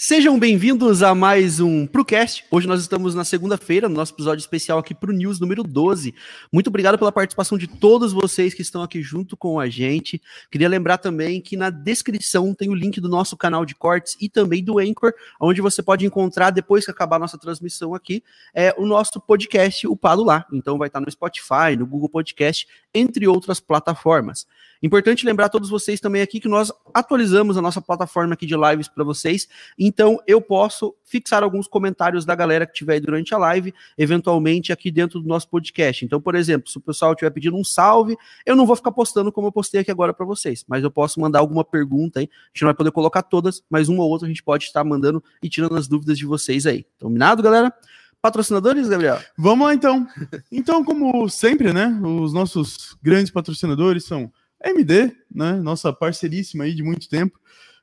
Sejam bem-vindos a mais um ProCast. Hoje nós estamos na segunda-feira, no nosso episódio especial aqui para o News número 12. Muito obrigado pela participação de todos vocês que estão aqui junto com a gente. Queria lembrar também que na descrição tem o link do nosso canal de cortes e também do Anchor, onde você pode encontrar, depois que acabar a nossa transmissão aqui, é, o nosso podcast upado lá. Então vai estar no Spotify, no Google Podcast, entre outras plataformas. Importante lembrar todos vocês também aqui que nós atualizamos a nossa plataforma aqui de lives para vocês. Então eu posso fixar alguns comentários da galera que tiver aí durante a live, eventualmente aqui dentro do nosso podcast. Então, por exemplo, se o pessoal estiver pedindo um salve, eu não vou ficar postando como eu postei aqui agora para vocês, mas eu posso mandar alguma pergunta aí. A gente não vai poder colocar todas, mas uma ou outra a gente pode estar mandando e tirando as dúvidas de vocês aí. Combinado, galera? Patrocinadores, Gabriel? Vamos lá então. Então, como sempre, né? Os nossos grandes patrocinadores são AMD, né? Nossa parceiríssima aí de muito tempo.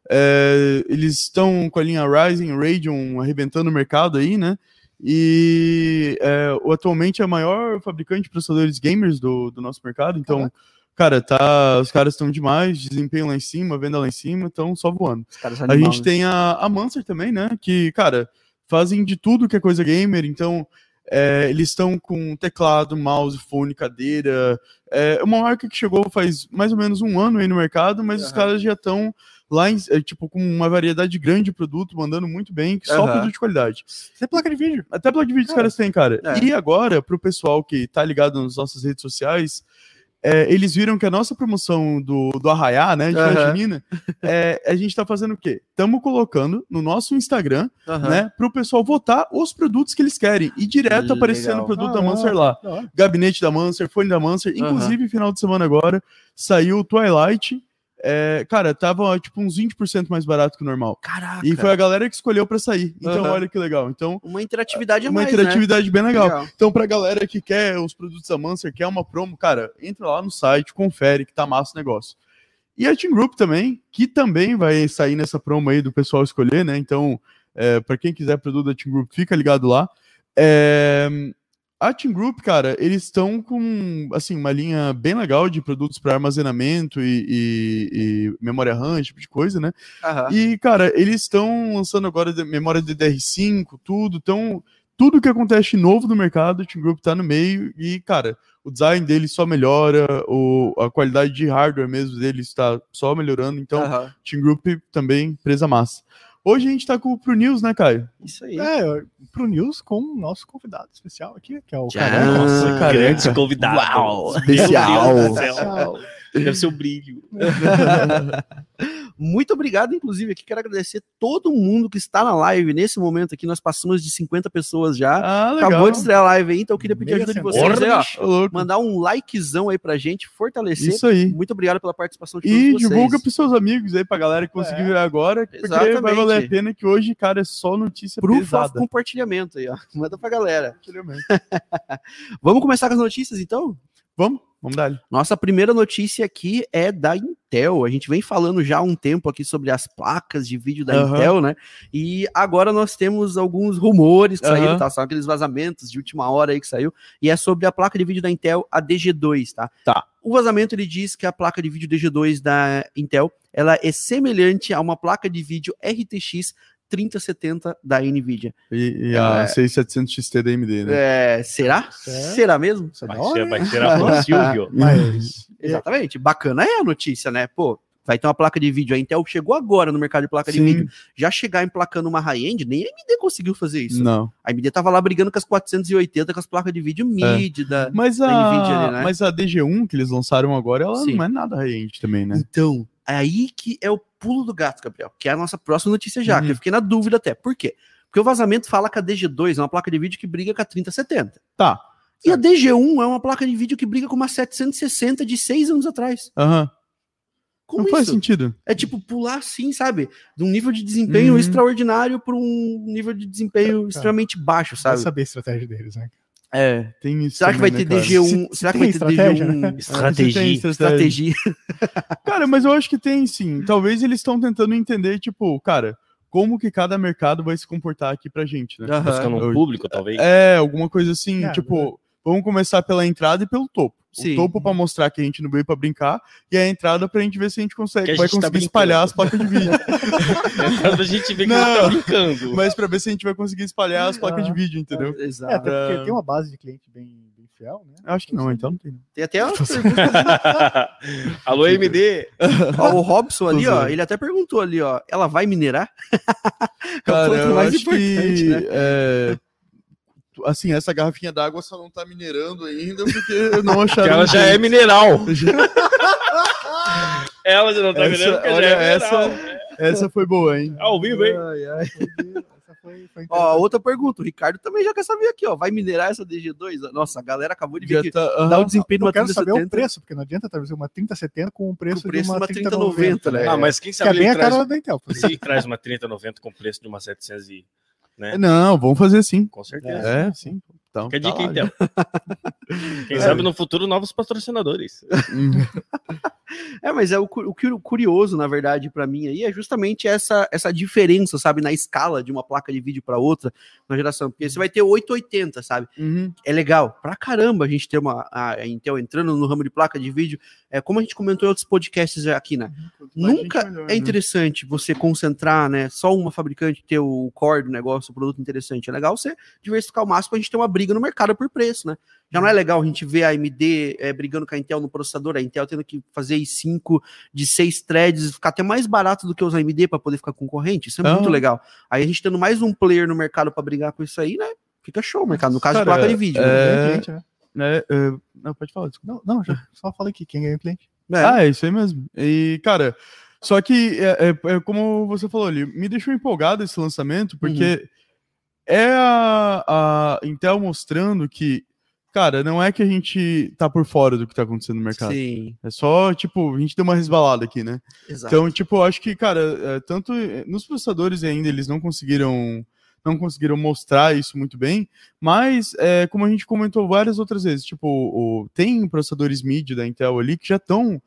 É, eles estão com a linha Ryzen, Radeon arrebentando o mercado aí, né? E é, atualmente é a maior fabricante de processadores gamers do, do nosso mercado. Então, Caraca. cara, tá, os caras estão demais, desempenho lá em cima, venda lá em cima, estão só voando. A gente tem a, a Mancer também, né? Que, cara, fazem de tudo que é coisa gamer. Então, é, eles estão com teclado, mouse, fone, cadeira. É uma marca que chegou faz mais ou menos um ano aí no mercado, mas uhum. os caras já estão lá, em, é, tipo, com uma variedade grande de produto, mandando muito bem, só uhum. produto de qualidade. Até placa de vídeo. Até placa de vídeo os caras têm, cara. É. E agora, pro pessoal que tá ligado nas nossas redes sociais, é, eles viram que a nossa promoção do, do Arraiá, né, de uhum. é, a gente tá fazendo o quê? Estamos colocando no nosso Instagram, uhum. né, pro pessoal votar os produtos que eles querem. E direto aparecendo o produto ah, da Mancer lá. Ah, Gabinete da Mancer, fone da Mancer. Inclusive, final de semana agora, saiu o Twilight, é, cara, tava tipo uns 20% mais barato que o normal. Caraca. E foi a galera que escolheu para sair. Então, uhum. olha que legal. Então, uma interatividade a uma mais, interatividade né? bem legal. legal. Então, pra galera que quer os produtos da Mancer, quer uma promo, cara, entra lá no site, confere que tá massa o negócio. E a Team Group também, que também vai sair nessa promo aí do pessoal escolher, né? Então, é, para quem quiser produto da Team Group, fica ligado lá. É, a Team Group, cara, eles estão com assim uma linha bem legal de produtos para armazenamento e, e, e, memória RAM, esse tipo de coisa, né? Uhum. E, cara, eles estão lançando agora memória DDR5, tudo. Então, tudo que acontece novo no mercado, a Team Group tá no meio e, cara, o design deles só melhora, o, a qualidade de hardware mesmo deles está só melhorando. Então, uhum. Team Group também presa massa. Hoje a gente tá com o Pro News, né, Caio? Isso aí. É, Pro News com o nosso convidado especial aqui, que é o Careca. Nossa, Careca. Grande convidado. Uau, especial. Deve ser o brilho. Muito obrigado, inclusive, aqui quero agradecer todo mundo que está na live nesse momento aqui. Nós passamos de 50 pessoas já. Ah, Acabou de estrear a live aí, então eu queria pedir Meia ajuda de vocês aí, ó. Mandar um likezão aí pra gente, fortalecer. Isso aí. Muito obrigado pela participação de todos e vocês. E divulga pros seus amigos aí, pra galera que conseguir é. ver agora, porque Exatamente. vai valer a pena que hoje, cara, é só notícia Proof pesada. compartilhamento aí, ó. Manda pra galera. Vamos começar com as notícias, então? Vamos, vamos dar. Nossa primeira notícia aqui é da Intel. A gente vem falando já há um tempo aqui sobre as placas de vídeo da uhum. Intel, né? E agora nós temos alguns rumores que uhum. saíram, tá? São aqueles vazamentos de última hora aí que saiu. E é sobre a placa de vídeo da Intel, a DG2, tá? Tá. O vazamento ele diz que a placa de vídeo DG2 da Intel ela é semelhante a uma placa de vídeo RTX 3070 da Nvidia. E, e a é, 6700 XT da AMD, né? É, será? É. Será mesmo? Vai, ser, vai ser a Silvio. Mas, exatamente. Bacana é a notícia, né? Pô, vai ter uma placa de vídeo. A Intel chegou agora no mercado de placa Sim. de vídeo. Já chegar emplacando uma high-end, nem a AMD conseguiu fazer isso. Não. A AMD tava lá brigando com as 480, com as placas de vídeo mid é. da, mas a, da Nvidia ali, né? Mas a DG1 que eles lançaram agora, ela Sim. não é nada high-end também, né? Então, é aí que é o pulo do gato, Gabriel, que é a nossa próxima notícia já, uhum. que eu fiquei na dúvida até. Por quê? Porque o vazamento fala que a DG2 é uma placa de vídeo que briga com a 3070. Tá. E a DG1 é uma placa de vídeo que briga com uma 760 de seis anos atrás. Aham. Uhum. Como não isso? faz sentido. É tipo pular assim, sabe? De um nível de desempenho uhum. extraordinário para um nível de desempenho é, extremamente baixo, sabe? Saber a estratégia deles, né? É. Tem isso. Será que vai ter né, DG1? Será que vai ter DG1? Né? Estratégia. Estratégia. cara, mas eu acho que tem sim. Talvez eles estão tentando entender, tipo, cara, como que cada mercado vai se comportar aqui pra gente, né? Buscando um público, talvez. É, alguma coisa assim, é, tipo. Vamos começar pela entrada e pelo topo. Sim. O topo para mostrar que a gente não veio para brincar e a entrada pra gente ver se a gente consegue, a vai gente tá conseguir espalhar as placas de vídeo. Quando a gente vê que Não. tá brincando. Mas para ver se a gente vai conseguir espalhar as placas de vídeo, entendeu? É, Exato. até porque Ah. tem uma base de cliente bem, bem fiel, né? Acho que não, então não tem. Tem até uma. Alô, MD. Ó, o Robson ali, ó, ele até perguntou ali, ó, ela vai minerar? É o Cara, ponto eu mais acho importante, que né? é, assim, essa garrafinha d'água só não tá minerando ainda porque não Que acharam. ela já é mineral. Ela já não tá Essa- minerando porque já olha, é mineral. Essa foi boa, hein? Ao vivo, hein? Ai, ai. Essa foi, foi Ó, outra pergunta, o Ricardo também já quer saber aqui, ó, vai minerar essa DG2? Nossa, a galera acabou de ver Já que tá, dá aham. o desempenho de Eu uma quero saber o 3070 preço, porque não adianta trazer uma 3070 com o preço, Com o preço de uma uma 3090, 3090, né? Ah, mas quem Que sabe é bem a traz, cara da Intel. se ele traz uma 3090 com preço de uma 700 e... Né? Não, vamos fazer sim. Com certeza. É, sim. Então, Fica a tá dica, então. Quem É. sabe no futuro novos patrocinadores. É, mas é o, o cu- curioso, na verdade, pra mim aí, é justamente essa, essa diferença, sabe, na escala de uma placa de vídeo pra outra na geração. Porque você vai ter 880, sabe? Uhum. É legal pra caramba a gente ter uma a Intel entrando no ramo de placa de vídeo. É como a gente comentou em outros podcasts aqui, né? Nunca melhor, é né? interessante você concentrar, né? Só uma fabricante ter o core do negócio, o produto interessante. É legal você diversificar o máximo pra gente ter uma briga no mercado por preço, né? Já não é legal a gente ver a AMD é, brigando com a Intel no processador, a Intel tendo que fazer i5 de 6 threads, ficar até mais barato do que os AMD para poder ficar concorrente. Isso é Ah. muito legal. Aí a gente tendo mais um player no mercado para brigar com isso aí, né? Fica show o mercado. No caso de Cara, placa de vídeo. né? é- Ganha cliente, né? É, é, não, pode falar. Não, não, já, só falei aqui, quem ganha cliente. É. Ah, é isso aí mesmo. E, cara, só que é, é- é como você falou ali, me deixou empolgado esse lançamento, porque é a, a Intel mostrando que, cara, não é que a gente tá por fora do que tá acontecendo no mercado. Sim, É só, tipo, a gente deu uma resbalada aqui, né? exato. Então, tipo, eu acho que, cara, é, tanto eh, nos processadores ainda eles não conseguiram não conseguiram mostrar isso muito bem, mas é, como a gente comentou várias outras vezes, tipo, o, tem processadores mid da Intel ali que já estão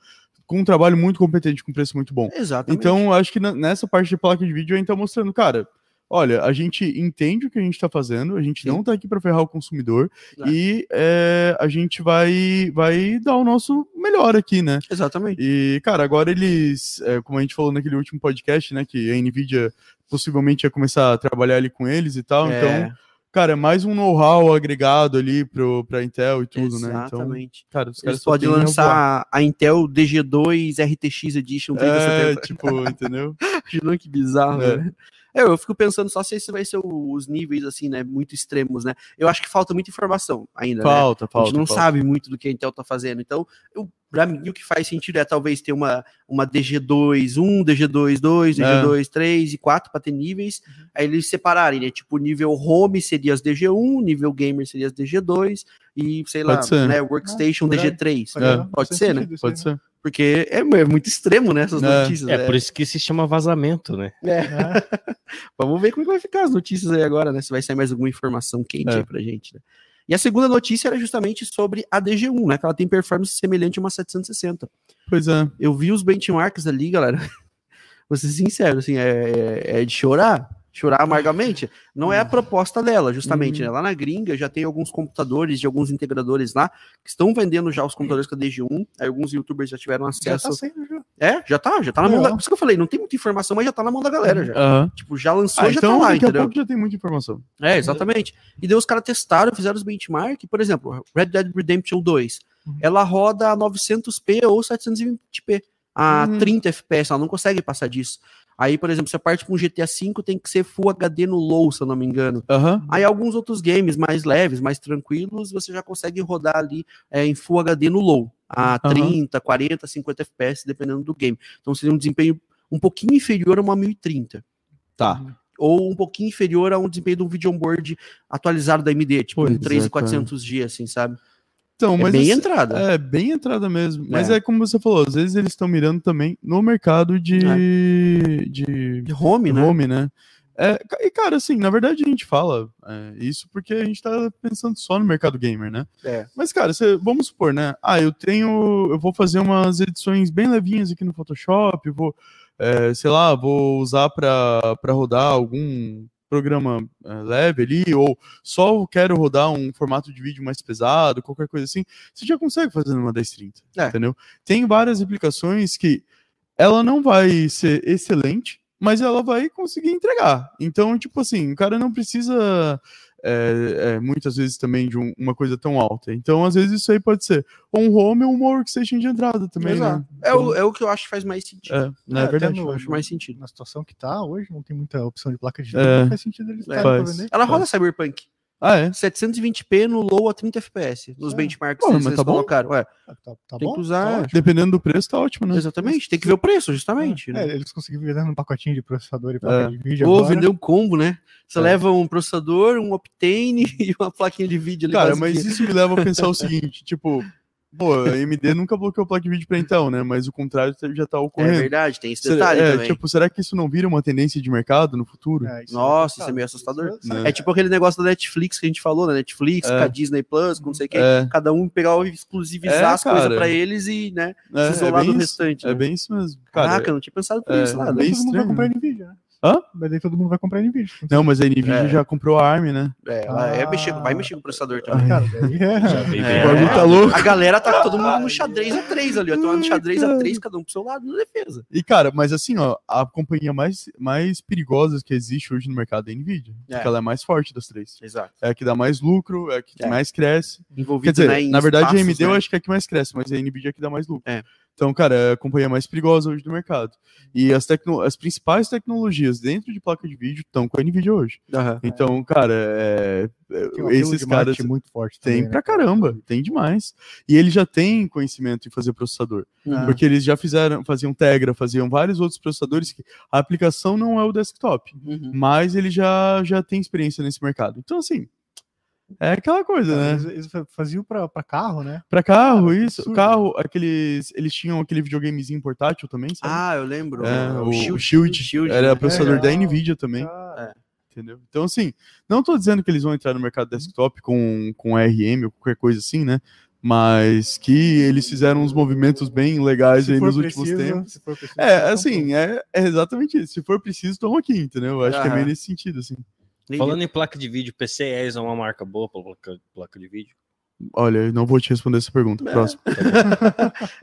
com um trabalho muito competente, com preço muito bom. Exatamente. Então, acho que nessa parte de placa de vídeo a tá mostrando, cara, olha, a gente entende o que a gente tá fazendo, a gente Sim. não tá aqui para ferrar o consumidor É. e é, a gente vai, vai dar o nosso melhor aqui, né? Exatamente. E, cara, agora eles, é, como a gente falou naquele último podcast, né, que a Nvidia possivelmente ia começar a trabalhar ali com eles e tal, É, então, cara, é mais um know-how agregado ali pro, pra Intel e tudo, né? Então, Exatamente. cara, os caras podem lançar a Intel DG2 RTX Edition É, 3070. tipo, entendeu? Que bizarro, É. né? É, eu fico pensando só se esse vai ser o- os níveis, assim, né, muito extremos, né? Eu acho que falta muita informação ainda, né? Falta, A falta. gente não falta. sabe muito do que a Intel tá fazendo. Então, eu, pra mim, o que faz sentido é talvez ter uma, uma DG2 1, DG2 2, É. DG2 3 e 4 para ter níveis. Aí eles separarem, né? Tipo, nível home seria as DG1, nível gamer seria as DG2 e, sei lá, Pode ser. né, workstation Ah, por aí. DG3. Faz- É, Pode ser, né? sentido isso aí, Pode ser. Porque é, é muito extremo, né? Essas É. notícias. É né? por isso que se chama vazamento, né? É. né? Vamos ver como é que vai ficar as notícias aí agora, né? Se vai sair mais alguma informação quente É. aí pra gente, né? E a segunda notícia era justamente sobre a DG1, né? Que ela tem performance semelhante a uma 760. Pois é. Eu vi os benchmarks ali, galera. Vou ser sincero, assim, é, é- é de chorar. Chorar amargamente. Não é a proposta dela, justamente. Uhum. Né? Lá na gringa já tem alguns computadores de alguns integradores lá que estão vendendo já os computadores com a DG1. Aí alguns youtubers já tiveram Já acesso. tá saindo, já. É, já tá, já tá na mão da. Legal. Por isso que eu falei, não tem muita informação, mas já tá na mão da galera já. Aham. Tipo, já lançou, Ah, já então tá lá, entendeu? já tem muita informação. É, exatamente. E daí os caras testaram, fizeram os benchmark, por exemplo, Red Dead Redemption 2, Uhum. ela roda a 900p ou 720p, a Uhum. 30 fps, ela não consegue passar disso. Aí, por exemplo, você parte um GTA V, tem que ser Full HD no low, se eu não me engano. Aham. Aí alguns outros games mais leves, mais tranquilos, você já consegue rodar ali é, em Full HD no low, a Aham. 30, 40, 50 fps, dependendo do game. Então seria um desempenho um pouquinho inferior a uma 1030 Tá. ou um pouquinho inferior a um desempenho de um video onboard atualizado da AMD, tipo Pois um é, 3400G, assim, sabe? Então, É mas bem esse- entrada. É, bem entrada mesmo. Mas É. é. como você falou, às vezes eles estão mirando também no mercado de. de De home, né? home, né? É, e, cara, assim, na verdade a gente fala é, isso porque a gente tá pensando só no mercado gamer, né? É. Mas, cara, cê- vamos supor, né? Ah, eu tenho. Eu vou fazer umas edições bem levinhas aqui no Photoshop, vou, é, sei lá, vou usar pra rodar algum programa eh, leve ali, ou só quero rodar um formato de vídeo mais pesado, qualquer coisa assim, você já consegue fazer numa 1030, É. entendeu? Tem várias aplicações que ela não vai ser excelente, mas ela vai conseguir entregar. Então, tipo assim, o cara não precisa é, é, muitas vezes também de um- uma coisa tão alta. Então, às vezes, isso aí pode ser ou um home ou uma workstation de entrada também, Exato. né? É o, é o que eu acho que faz mais sentido. É, não é, É, verdade. Eu acho mais sentido. Na situação que tá hoje, não tem muita opção de placa de É. faz sentido eles pra Faz. vender. Ela roda Cyberpunk. Ah, é? 720p no low a 30 FPS. Nos É. benchmarks Porra, que eles tá bom. colocaram. Ué, Tá, tá- tá tem bom? que usar. Tá é. Dependendo do preço, tá ótimo, né? Exatamente, tem que ver o preço, justamente. né? É, eles conseguiram vender um pacotinho de processador e placa É. de vídeo Ou vender um combo, né? Você É. leva um processador, um Optane e uma plaquinha de vídeo ali. Cara, mas isso me leva a pensar o seguinte, tipo, pô, a AMD nunca bloqueou placa de vídeo pra Intel, né? Mas o contrário já tá É ocorrendo. verdade, tem esse Será- detalhe é, também. tipo, será que isso não vira uma tendência de mercado no futuro? É, isso Nossa, é isso é meio assustador. Né? É tipo aquele negócio da Netflix que a gente falou, né? Netflix, É. com a Disney Plus, com não sei o quê. É, Cada um pegar o exclusivizar É, as coisas pra eles e, né, é, se é isolar bem do isso, restante. é né? bem isso mesmo. Cara, Caraca, eu não tinha pensado por é, isso lá. bem? Daí todo mundo vai estranho, comprar né? Nvidia, né? Hã? Mas daí todo mundo vai comprar Nvidia. Não, mas a Nvidia É. já comprou a ARM, né? É, ela é Ah. mexer, vai mexer com o processador também. Cara, é. É. O bagulho tá louco. A galera tá todo mundo no xadrez A3 ali, ó. Tô no xadrez A3, cada um pro seu lado na defesa. E, cara, mas assim, ó, a companhia mais, mais perigosa que existe hoje no mercado é a Nvidia. É. Porque ela é mais forte das três. Exato. É a que dá mais lucro, é a que É. mais cresce. Envolvido Quer dizer, né, na verdade, a espaços, AMD eu né? acho que é a que mais cresce, mas a Nvidia é a que dá mais lucro. É. Então, cara, é a companhia mais perigosa hoje do mercado. E as, tecno as principais tecnologias dentro de placa de vídeo estão com a Nvidia hoje. Aham. Então, cara, é- é- Tem um esses caras muito forte tem também, né, pra cara? caramba, tem demais. E eles já têm conhecimento em fazer processador. Uhum. Porque eles já fizeram, faziam Tegra, faziam vários outros processadores que a aplicação não é o desktop, Uhum. mas ele já, já tem experiência nesse mercado. Então, assim, é aquela coisa, né? Eles, eles fa- faziam pra, pra carro, né? Pra carro, isso. absurdo. Carro, aqueles. Eles tinham aquele videogamezinho portátil também, sabe? Ah, eu lembro. É, o, Shield. Shield, Shield, era né? processador da Legal. Nvidia também, Cara, entendeu? Então, assim, não tô dizendo que eles vão entrar no mercado desktop com, com RM ou qualquer coisa assim, né? Mas que eles fizeram uns movimentos bem legais se aí nos últimos preciso, tempos. se for preciso, É, assim, é, é exatamente isso. Se for preciso, estão aqui, entendeu? Eu acho que é meio nesse sentido, assim. Nem- Falando em placa de vídeo, PCIe é uma marca boa para placa, placa de vídeo. Olha, eu não vou te responder essa pergunta. Próximo.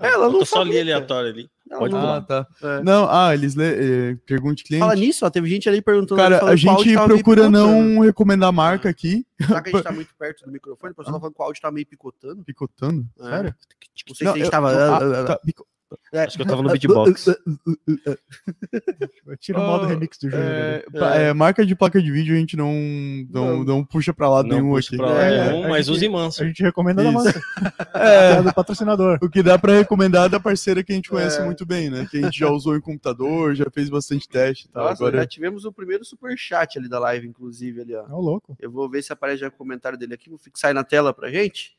É, ela não Eu só li aleatório ali. Ela Pode não-. Ah, tá. É. Não, ah, eles lê, eh, pergunte cliente. Fala nisso, ó, teve gente ali perguntando. Cara, a gente procura não recomendar marca aqui. Será que a gente tá muito perto do microfone? O pessoal tá falando que o áudio tá meio picotando. Picotando? É. Sério? Não sei se a gente eu- tava. ah, tá, pico- É. Acho que eu tava no beatbox. Tira o modo Oh, remix do jogo. É, né? pa- é, marca de placa de vídeo a gente não, não, Não. não puxa pra lado Não nenhum aqui. pra É, nenhum, a mas gente- use A gente recomenda da Isso. massa. É, É do patrocinador. o que dá pra recomendar é da parceira que a gente conhece É. muito bem, né? Que a gente já usou em computador, já fez bastante teste e tal. Nossa, Agora, já tivemos o primeiro superchat ali da live, inclusive, ali, ó. É o louco. Eu vou ver se aparece já o comentário dele aqui, vou fixar aí na tela pra gente.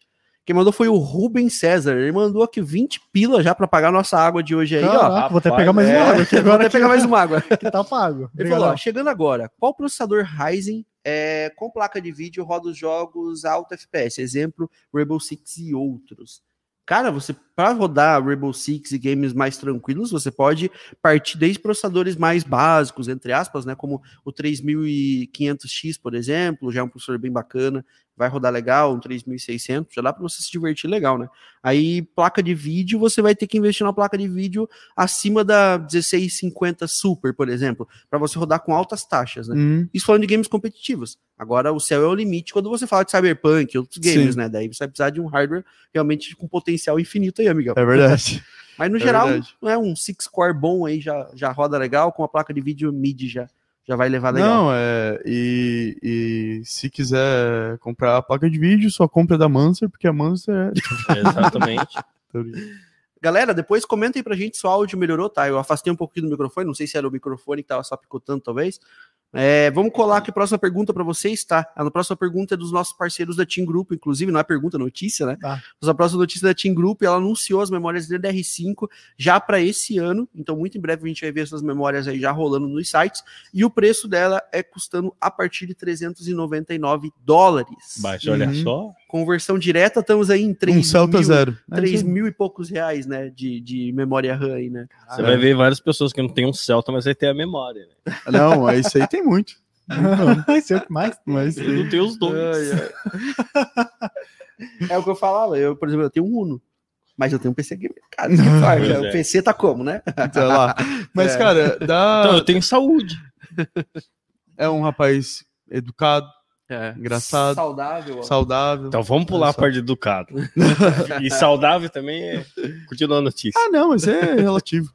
Quem mandou foi o Rubens César. Ele mandou aqui 20 pila já pra pagar nossa água de hoje aí, ó. Caraca, vou até rapaz, pegar mais É, uma água aqui vou agora até pegar mais uma água. que tá pago. Ele Obrigadão. falou, ó, chegando agora, qual processador Ryzen é, com placa de vídeo roda os jogos alto FPS? Exemplo, Rainbow Six e outros. Cara, você para rodar Rainbow Six e games mais tranquilos, você pode partir desde processadores mais básicos, entre aspas, né, como o 3500X, por exemplo, já é um processador bem bacana, vai rodar legal, um 3600, já dá para você se divertir legal, né? Aí placa de vídeo, você vai ter que investir na placa de vídeo acima da 1650 Super, por exemplo, para você rodar com altas taxas, né? Hum, Isso falando de games competitivos. Agora, o céu é o limite quando você fala de Cyberpunk e outros games, Sim. né? Daí você vai precisar de um hardware realmente com potencial infinito aí, amigão. é verdade. Mas no é geral, verdade. não é um six core bom aí, já, já roda legal, com a placa de vídeo mid já, já vai levar legal. Não, é. E, e se quiser comprar a placa de vídeo, só compra da Mancer, porque a Mancer é. Exatamente. Galera, depois comenta aí pra gente se o áudio melhorou, tá? Eu afastei um pouquinho do microfone, não sei se era o microfone que tava só picotando, talvez. É, vamos colar aqui a próxima pergunta para vocês, tá? A próxima pergunta é dos nossos parceiros da Team Group, inclusive, não é pergunta, é notícia, né? Tá. Mas a próxima notícia da Team Group, ela anunciou as memórias DDR5 já para esse ano, então muito em breve a gente vai ver essas memórias aí já rolando nos sites, e o preço dela é custando a partir de 399 dólares. Mas olha Uhum. só. Conversão direta, estamos aí em 3 Um Celta mil, Zero. É 3 isso aí. mil e poucos reais, né, de, de memória RAM aí, né? Você vai ver várias pessoas que não tem um Celta, mas vai ter a memória. Né? Não, é isso aí tem muito. Sei o que mais. Mas Eu não tenho os dois. É o que eu falava. Eu, por exemplo, eu tenho um Uno. Mas eu tenho um PC gamer. Cara, o é. PC tá como, né? Então, lá. Mas, É. cara, dá... Então, eu tenho saúde. é um rapaz educado, É. Engraçado. Saudável. saudável. Então vamos pular Olha a parte de educado. e saudável também é. Continuando a notícia. Ah, não, mas é relativo.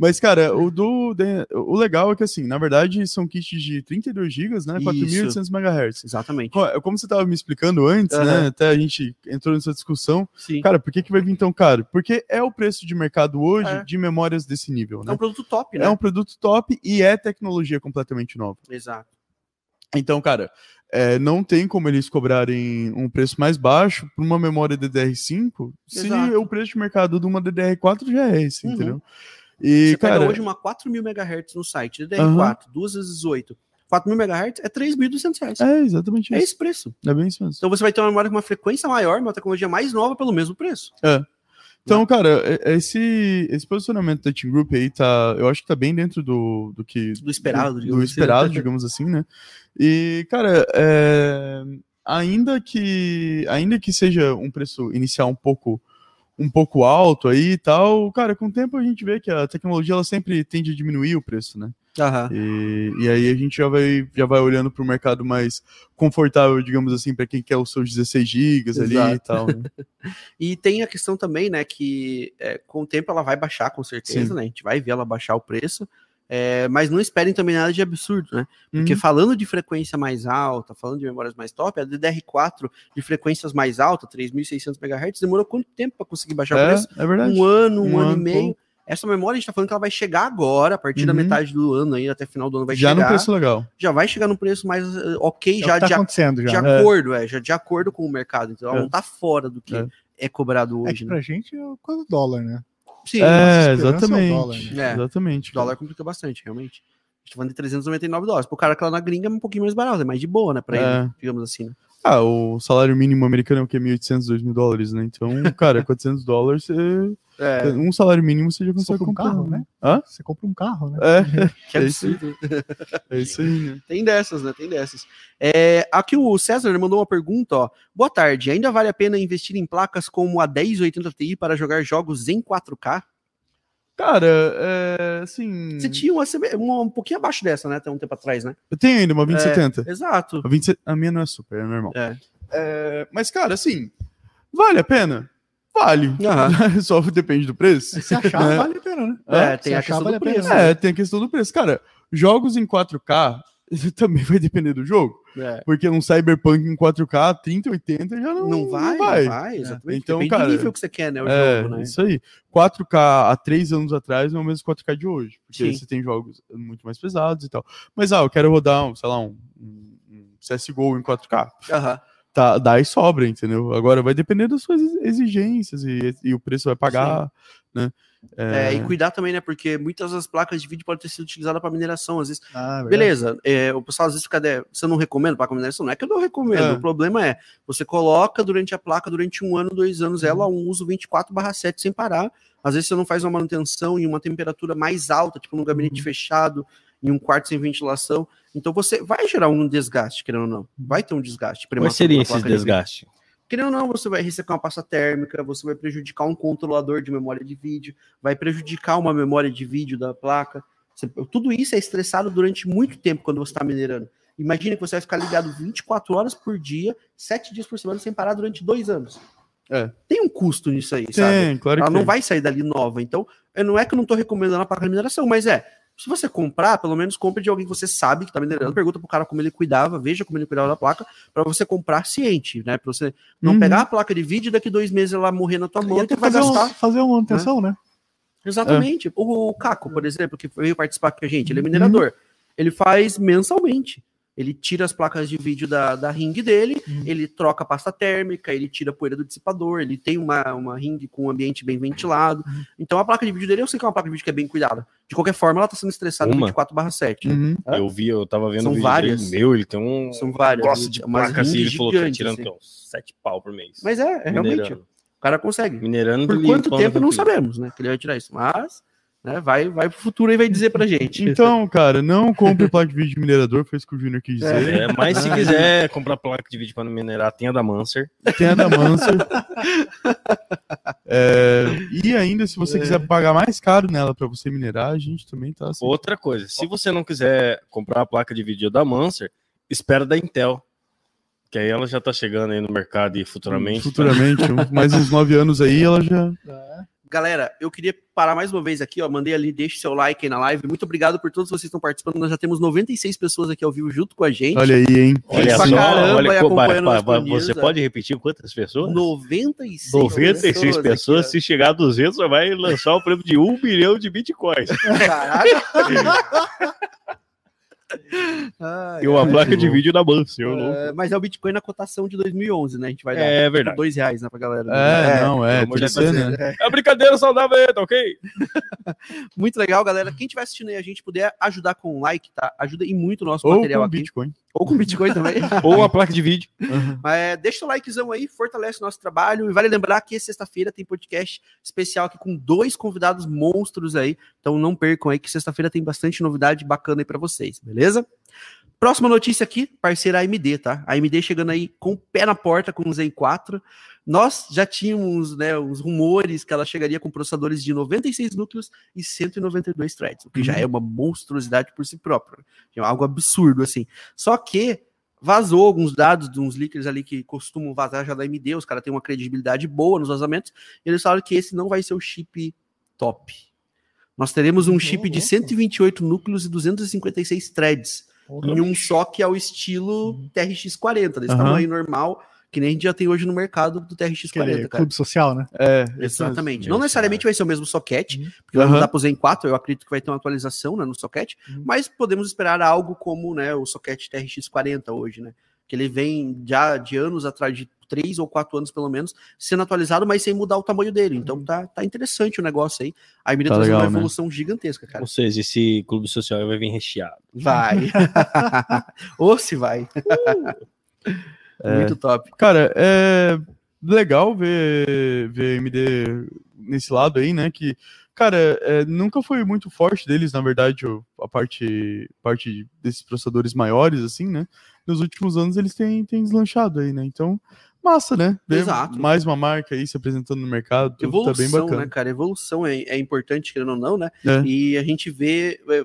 Mas, cara, o do. O legal é que, assim, na verdade, são kits de 32 GB, né? 4.800 MHz. Exatamente. Co- Como você estava me explicando antes, né? Aham. Até a gente entrou nessa discussão. Sim. Cara, por que, que vai vir tão caro? Porque é o preço de mercado hoje É. de memórias desse nível, É né? um produto top, né? É um produto top e é tecnologia completamente nova. Exato. Então, cara, é, não tem como eles cobrarem um preço mais baixo para uma memória DDR5 se Exato. o preço de mercado de uma DDR4 já é esse, Uhum. entendeu? E, Você cara, pega hoje uma 4.000 MHz no site, DDR4, duas vezes 8. 4.000 MHz é 3.200 reais. É, é exatamente isso. esse preço. É bem isso mesmo. Então você vai ter uma memória com uma frequência maior, uma tecnologia mais nova pelo mesmo preço. Então, cara, é- esse, esse posicionamento da Team Group aí tá, eu acho que tá bem dentro do, do que Do esperado, do, digamos do assim. esperado, digamos assim, né? E, cara, é, ainda que ainda que seja um preço inicial um pouco um pouco alto aí e tal, cara, com o tempo a gente vê que a tecnologia ela sempre tende a diminuir o preço, né? Aham. E, e aí a gente já vai, já vai olhando para o mercado mais confortável, digamos assim, para quem quer os seus 16 GB ali e tal. Né? E tem a questão também, né, que é, com o tempo ela vai baixar, com certeza, Sim. né? A gente vai ver ela baixar o preço. É, mas não esperem também nada de absurdo, né? Porque Uhum. falando de frequência mais alta, falando de memórias mais top, a DDR4 de frequências mais alta, 3.600 MHz, demorou quanto tempo para conseguir baixar o preço? É, é verdade. Um ano, um, Um ano, ano, e meio. Essa memória a gente tá falando que ela vai chegar agora, a partir da Uhum. metade do ano aí, até final do ano vai já chegar. no preço legal. Já vai chegar num preço mais eh, ok, É já tá de, acontecendo de já. né? acordo, é, já de acordo com o mercado. Então ela É. não tá fora do que é, É. cobrado É hoje, que né? pra gente é quase o dólar, né? Sim, é, esperança é o exatamente. dólar, né? É. Exatamente. o dólar complica bastante, realmente. A gente tá falando de 399 dólares. Pro cara que lá na gringa é um pouquinho mais barato, é mais de boa, né? Pra É. ele, digamos assim. Né? Ah, o salário mínimo americano é o que? 1.800, 2.000 dólares, né? Então, cara, 400 dólares, você- É, um salário mínimo você já Você consegue compra um comprar. carro, né? Hã? Você compra um carro, né? É, que é isso é isso aí, né? Tem dessas, né? Tem dessas. É, aqui o César mandou uma pergunta, ó. Boa tarde. Ainda vale a pena investir em placas como a 1080 Ti para jogar jogos em 4K? Cara, é, assim... Você tinha uma, uma um pouquinho abaixo dessa, né? Até um tempo atrás, né? Eu tenho ainda uma 2070. Exato. A, 20, a minha não é super, é normal. É. É, mas, cara, assim, vale a pena? Vale. Aham. Só depende do preço. Se achar, É. vale a pena, né? É, Se tem a questão vale do a pena. preço. É, tem a questão do preço. Cara, jogos em 4K também vai depender do jogo. É. Porque um Cyberpunk em 4K, 3080 já não, Não vai, não vai, exatamente. Então, Depende cara, do nível que você quer, né? O é, jogo, né? isso aí. 4K há três anos atrás não é o mesmo 4K de hoje. Porque Sim. você tem jogos muito mais pesados e tal. Mas, ah, eu quero rodar, um, sei lá, um, um CSGO em 4K. Aham. Tá, dá e sobra, entendeu? Agora vai depender das suas exigências e, e o preço vai pagar, né? É, e cuidar também, né? Porque muitas das placas de vídeo podem ter sido utilizadas para mineração. Às vezes, Ah, beleza, é, o pessoal às vezes fica. de- Você não recomenda placa de mineração? Não é que eu não recomendo. É. O problema é você coloca durante a placa, durante um ano, dois anos, ela um uso 24/7 sem parar. Às vezes você não faz uma manutenção em uma temperatura mais alta, tipo num gabinete Uhum. fechado, em um quarto sem ventilação. Então você vai gerar um desgaste, querendo ou não. Vai ter um desgaste. Quais seriam esses placa de desgastes? Querendo ou não, você vai ressecar uma pasta térmica, você vai prejudicar um controlador de memória de vídeo, vai prejudicar uma memória de vídeo da placa. Você- tudo isso é estressado durante muito tempo quando você está minerando. Imagina que você vai ficar ligado 24 horas por dia, 7 dias por semana, sem parar durante dois anos. É. Tem um custo nisso aí, sabe? Tem, claro que Ela não tem. vai sair dali nova. Então, eu- não é que eu não estou recomendando a placa de mineração, mas é. Se você comprar, pelo menos compre de alguém que você sabe que está minerando. Pergunta pro cara como ele cuidava, veja como ele cuidava da placa, para você comprar ciente, né? Para você não Uhum. pegar a placa de vídeo e daqui dois meses ela morrer na tua mão E e tu vai fazer, gastar. um, fazer uma manutenção, né? Exatamente. O, o Caco, por exemplo, que veio participar com a gente, ele é minerador. Ele faz mensalmente. Ele tira as placas de vídeo da, da ring dele, Uhum. ele troca a pasta térmica, ele tira a poeira do dissipador, ele tem uma, uma ring com um ambiente bem ventilado. Uhum. Então a placa de vídeo dele, eu sei que é uma placa de vídeo que é bem cuidada. De qualquer forma, ela tá sendo estressada Uma? 24/7. né? Uhum. Hã? Eu vi, eu tava vendo São um vídeo várias. dele, meu, ele tem um São várias. gosto de placa assim, ele falou que tá tirando assim. sete pau por mês. Mas é, é realmente. O cara consegue. Minerando Por e quanto tempo não sabemos, né? Que ele vai tirar isso. Mas né? Vai, vai pro futuro e vai dizer pra gente. Então, cara, não compre placa de vídeo de minerador, foi isso que o Júnior quis dizer. É, mas se quiser comprar placa de vídeo para minerar, tem a da Manser. Tem a da Manser. É, e ainda, se você quiser pagar mais caro nela pra você minerar, a gente também tá assim. Outra coisa, se você não quiser comprar a placa de vídeo da Manser, espera da Intel. Que aí ela já tá chegando aí no mercado e futuramente. Futuramente, um- mais uns nove anos aí, ela já. Galera, eu queria parar mais uma vez aqui, ó. Mandei ali, deixe seu like aí na live. Muito obrigado por todos vocês que estão participando. Nós já temos 96 pessoas aqui ao vivo junto com a gente. Olha aí, hein? Olha só, caramba olha, pa- por você pode repetir quantas pessoas? 96, 96 pessoas, aqui, se chegar a 200, você vai lançar o prêmio de 1 milhão de bitcoins. Caraca. Ai, E uma placa de vídeo da louco. É, mas é o Bitcoin na cotação de 2011, né? A gente vai dar É tipo, verdade. dois reais né, pra galera. É, não, é, ser, Deus. né? É brincadeira saudável, aí, tá ok? Muito legal, galera. Quem estiver assistindo aí, a gente puder ajudar com um like, tá? Ajuda e muito o nosso Ou material com aqui. Bitcoin. Ou com Bitcoin também. Ou a placa de vídeo. Mas é, deixa o likezão aí, fortalece o nosso trabalho. E vale lembrar que sexta-feira tem podcast especial aqui com dois convidados monstros aí. Então não percam aí que sexta-feira tem bastante novidade bacana aí pra vocês, beleza? Próxima notícia aqui, parceira AMD, tá? A AMD chegando aí com o pé na porta com o Zen 4. Nós já tínhamos, né, os rumores que ela chegaria com processadores de 96 núcleos e 192 threads, o que já é uma monstruosidade por si próprio. É algo absurdo, assim. Só que vazou alguns dados de uns leakers ali que costumam vazar já da AMD, os caras têm uma credibilidade boa nos vazamentos, e eles falaram que esse não vai ser o chip top. Nós teremos um Ô, chip de louco. 128 núcleos e 256 threads, Porra. em um só que é o estilo TRX40, desse Aham. tamanho normal, que nem a gente já tem hoje no mercado do Aquele TRX40, cara. clube social, né? É, Exatamente. Isso, Não necessariamente vai ser o mesmo socket, Uhum. porque vai Aham. mudar para o Zen 4, eu acredito que vai ter uma atualização né, no socket, Uhum. mas podemos esperar algo como né, o socket TRX40 hoje, né? Que ele vem já de anos atrás, de três ou quatro anos pelo menos, sendo atualizado, mas sem mudar o tamanho dele. Então tá, tá interessante o negócio aí. A AMD Tá trazendo legal, uma né? evolução gigantesca, cara. Ou seja, esse clube social vai vir recheado. Vai. Ou se vai. É. Muito top. Cara, é legal ver, ver a AMD nesse lado aí, né? Que, cara, é, nunca foi muito forte deles, na verdade, a parte, parte desses processadores maiores, assim, né? Nos últimos anos eles têm, têm deslanchado aí, né? Então, massa, né? Exato. Mais uma marca aí se apresentando no mercado, Evolução, tá bem bacana. né, cara? Evolução é, é importante, querendo ou não, né? É. E a gente vê. é,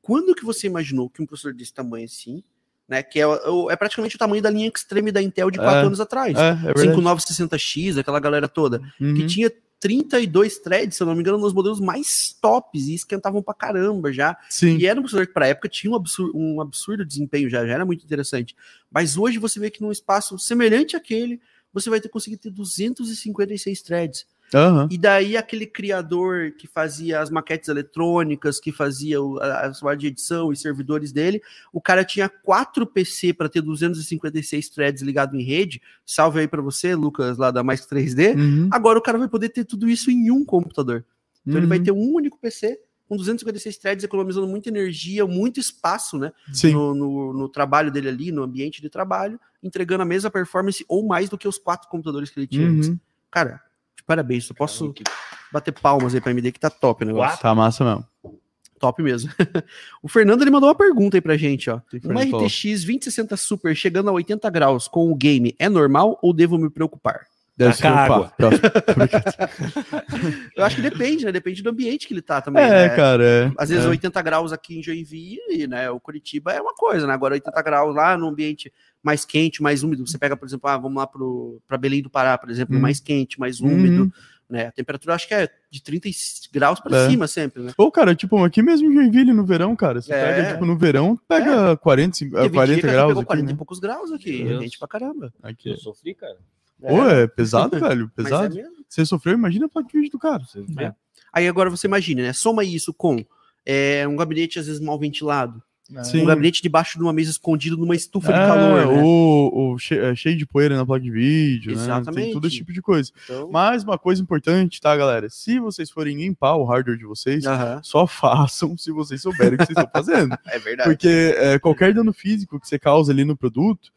quando que você imaginou que um processador desse tamanho assim, né? Que é, é praticamente o tamanho da linha Extreme da Intel de quatro É. anos atrás. É, é verdade. 5960X, aquela galera toda, que Uhum. tinha 32 threads, se eu não me engano, nos modelos mais tops e esquentavam pra caramba já. Sim. E era um processador que, para época, tinha um absurdo, um absurdo desempenho já, já era muito interessante. Mas hoje você vê que num espaço semelhante àquele, você vai ter conseguido ter 256 threads. Aham. E daí aquele criador que fazia as maquetes eletrônicas, que fazia o- a, a sua de edição e servidores dele, o cara tinha quatro PC para ter 256 threads ligado em rede. Salve aí para você, Lucas, lá da Mais que 3D. Uhum. Agora o cara vai poder ter tudo isso em um computador. Então ele vai Uhum. ter um único PC com 256 threads, economizando muita energia, muito espaço, né? No, no, no trabalho dele ali, no ambiente de trabalho, entregando a mesma performance ou mais do que os quatro computadores que ele tinha antes. Uhum. Cara, de parabéns, só posso bater palmas aí pra MD que tá top o negócio. Tá massa mesmo. Top mesmo. o Fernando ele mandou uma pergunta aí pra gente, ó. que Uma? RTX 2060 Super chegando a 80 graus com o game é normal ou devo me preocupar? Deve se preocupar. água. Eu acho que depende, né? Depende do ambiente que ele tá também. É, né? cara. É, Às vezes é. 80 graus aqui em Joinville, né? O Curitiba é uma coisa, né? Agora 80 graus lá no ambiente mais quente, mais úmido. Você pega, por exemplo, ah, vamos lá para Belém do Pará, por exemplo, Uhum. mais quente, mais úmido, Uhum. né? A temperatura acho que é de 30 graus para É. cima sempre, né? Ou, cara, tipo, aqui mesmo em Joinville, no verão, cara, você É. pega, tipo, no verão, pega 40, dia 40 que a gente graus pegou aqui, 40 né? e poucos graus aqui, Meu Deus. gente pra caramba. Aqui. Eu sofri, cara. Pô, é pesado, velho, pesado. é mesmo. Você sofreu, imagina a placa de vídeo do cara. É. Aí agora você imagina, né? Soma isso com é, um gabinete às vezes mal ventilado, né? Sim. um gabinete debaixo de uma mesa escondido numa estufa de É, calor, né? ou, ou che- é, cheio de poeira na placa de vídeo, né? Exatamente. Tem todo esse tipo de coisa. Então, Mas uma coisa importante, tá, galera? Se vocês forem limpar o hardware de vocês, aham, só façam se vocês souberem o que vocês estão fazendo. é verdade. Porque é, qualquer dano físico que você causa ali no produto,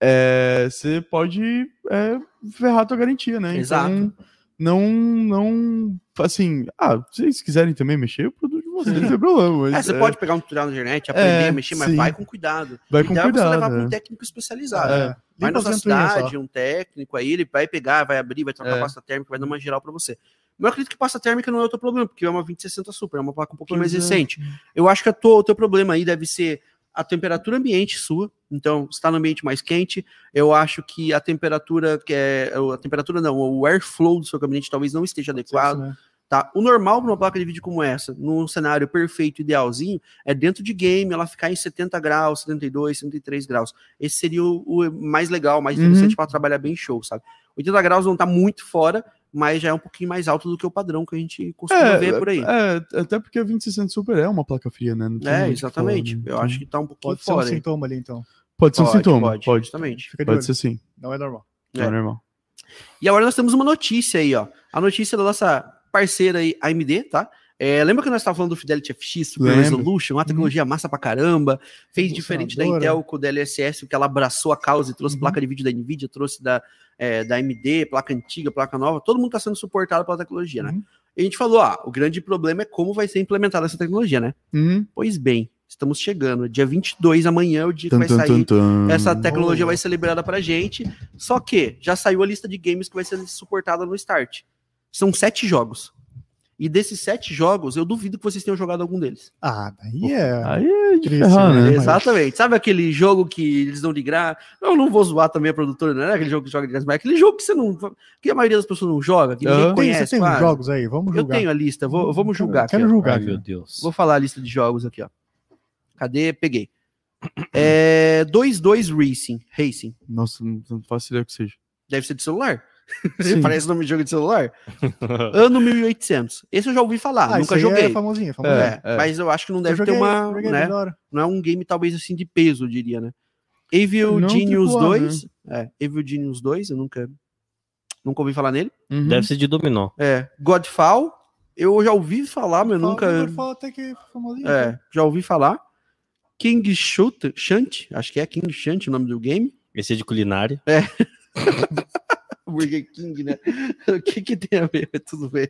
é, você pode é, ferrar a tua garantia, né? Exato. Então, não, não, assim, ah, se vocês quiserem também mexer, eu produzo de vocês, não tem problema. Mas, É, você é, pode pegar um tutorial na internet, aprender É, a mexer, mas sim. vai com cuidado. vai O com é você levar cuidado. para um é. técnico especializado. É. Vai na sua cidade, um técnico aí, ele vai pegar, vai abrir, vai trocar É. pasta térmica, vai dar uma geral para você. Mas eu acredito que pasta térmica não é o teu problema, porque é uma 2060 Super, é uma placa um pouquinho Pois mais é. recente. Eu acho que a tua- o teu problema aí deve ser a temperatura ambiente sua. Então, está no ambiente mais quente. Eu acho que a temperatura que é a temperatura não, o airflow do seu gabinete talvez não esteja adequado. né? Tá? O normal para uma placa de vídeo como essa, num cenário perfeito, idealzinho, é dentro de game ela ficar em 70 graus, 72, 73 graus. Esse seria o, o mais legal, mais Uhum. interessante para trabalhar bem show, sabe? 80 graus não tá muito fora, mas já é um pouquinho mais alto do que o padrão que a gente costuma ver por aí. É, até porque a 2060 Super é uma placa fria, né? É, exatamente. né? Eu Então, acho que tá um pouquinho Pode ser um fora. aí. sintoma ali, então. Pode ser um Pode, sintoma, pode, pode. Justamente. Fica de Pode ser sim, Não é normal. não É. é normal. E agora nós temos uma notícia aí, ó. A notícia da nossa parceira aí, AMD, tá? É, lembra que nós estávamos falando do Fidelity FX Super Lembro. Resolution, uma tecnologia massa pra caramba, fez diferente da. Intel com o DLSS, que ela abraçou a causa e trouxe Uhum. placa de vídeo da Nvidia, trouxe da, é, da AMD, placa antiga, placa nova, todo mundo está sendo suportado pela tecnologia, né? Uhum. E a gente falou, ah, o grande problema é como vai ser implementada essa tecnologia, né? Uhum. Pois bem, estamos chegando, dia 22, amanhã é o dia que Tum, vai sair tum, tum. essa tecnologia vai ser liberada pra gente. Só que já saiu a lista de games que vai ser suportada no Start. São sete jogos. E desses sete jogos, eu duvido que vocês tenham jogado algum deles. Ah, daí é. Aí é Triste, ferrar, né? né? Mas- Exatamente. Sabe aquele jogo que eles dão de graça? Eu não vou zoar também a produtora, não é aquele jogo que joga de graça, mas é aquele jogo que você não. que a maioria das pessoas não joga, que ninguém. Tem, conhece. você tem quase. jogos aí? Vamos Eu julgar. tenho a lista, vou- vamos julgar. Quero aqui, julgar. Ai, meu Deus. Vou falar a lista de jogos aqui, ó. Cadê? Peguei. É 22 Racing. Racing. Nossa, não não faço ideia que seja. Deve ser de celular. Parece nome de jogo de celular. Ano 1800. Esse eu já ouvi falar, Ah, nunca aí joguei. É famosinho, é famosinho. É, é. Mas eu acho que não deve joguei, ter uma. joguei né? Não é um game talvez assim de peso, eu diria, né? Evil Não Genius triplo A, 2. É, Evil Genius 2, eu nunca. Nunca ouvi falar nele. Uhum. Deve ser de dominó. É. Godfall, eu já ouvi falar, mas eu nunca. Fala até que é famosinho. É, já ouvi falar. King Shoot, Shunt, acho que é King Shunt o nome do game. Esse é de culinária. Burger King, né? o que que tem a ver? Tudo bem.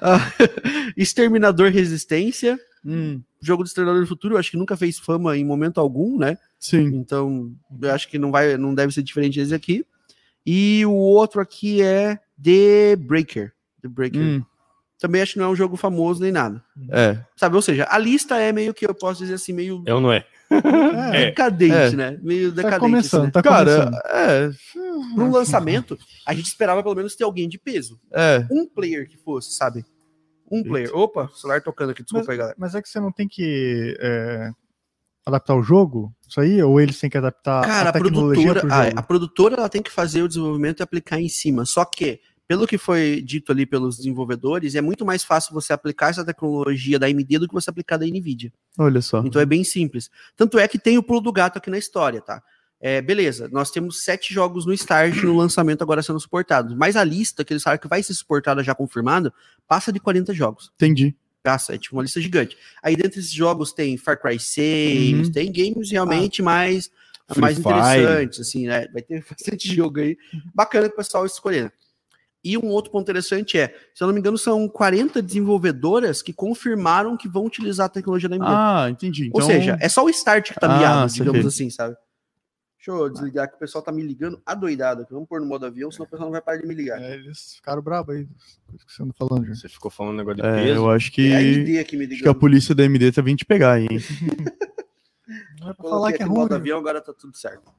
Ah, Exterminador Resistência. Hum, Jogo do Exterminador do Futuro, eu acho que nunca fez fama em momento algum, né? sim. Então, eu acho que não vai, não deve ser diferente desse aqui. E o outro aqui é The Breaker. The Breaker. Hum, Também acho que não é um jogo famoso nem nada. é. Sabe, ou seja, a lista é meio que eu posso dizer assim, meio É ou não é? É, decadente, É. né? Meio tá decadente. começando, né? tá Cara, começando. é. Para um lançamento, a gente esperava pelo menos ter alguém de peso. É. Um player que fosse, sabe? Um player. Opa, celular tocando aqui, desculpa aí, galera. Mas é que você não tem que é, adaptar o jogo? Isso aí? Ou eles têm que adaptar Cara, a a produtora, pro jogo? a produtora ela tem que fazer o desenvolvimento e aplicar em cima. Só que, pelo que foi dito ali pelos desenvolvedores, é muito mais fácil você aplicar essa tecnologia da AMD do que você aplicar da NVIDIA. Olha só. Então é bem simples. Tanto é que tem o pulo do gato aqui na história, tá? É, beleza, nós temos sete jogos no start no lançamento agora sendo suportados. Mas a lista que eles falaram que vai ser suportada já confirmado, passa de 40 jogos. Entendi. Passa, é tipo uma lista gigante. Aí dentro desses jogos tem Far Cry 6, Uhum. tem games realmente mais, Free mais Fire. interessantes, assim, né? Vai ter bastante jogo aí. Bacana que o pessoal escolher. E um outro ponto interessante é, se eu não me engano, são 40 desenvolvedoras que confirmaram que vão utilizar a tecnologia da AMD. Ah, entendi. Então, Ou seja, é só o start que tá Ah, miado, digamos assim, sabe? Deixa eu desligar que o pessoal tá me ligando adoidado. Vamos pôr no modo avião, senão o pessoal não vai parar de me ligar. É, eles ficaram bravos aí. Você falando, já. Você ficou falando um negócio de é, peso. eu acho que, É a AMD aqui me acho que a polícia da MD tá vindo te pegar, hein? Não é pra Coloquei falar que é no ruim. modo avião, agora tá tudo certo.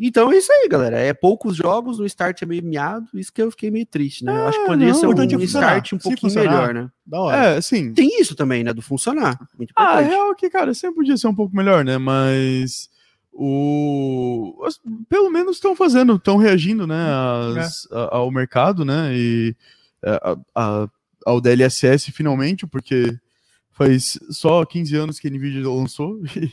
Então é isso aí, galera. É poucos jogos, no start é meio miado, isso que eu fiquei meio triste, né? Eu acho que poderia não, ser um é funcionar. start um pouquinho melhor, né? Da hora. É, assim. Tem isso também, né? Do funcionar. Muito Ah, é importante. real que, cara, sempre podia ser um pouco melhor, né? Mas o as- pelo menos estão fazendo, estão reagindo, né, às- a- ao mercado, né? E é, a- a- ao DLSS finalmente, porque faz só 15 anos que a Nvidia lançou, e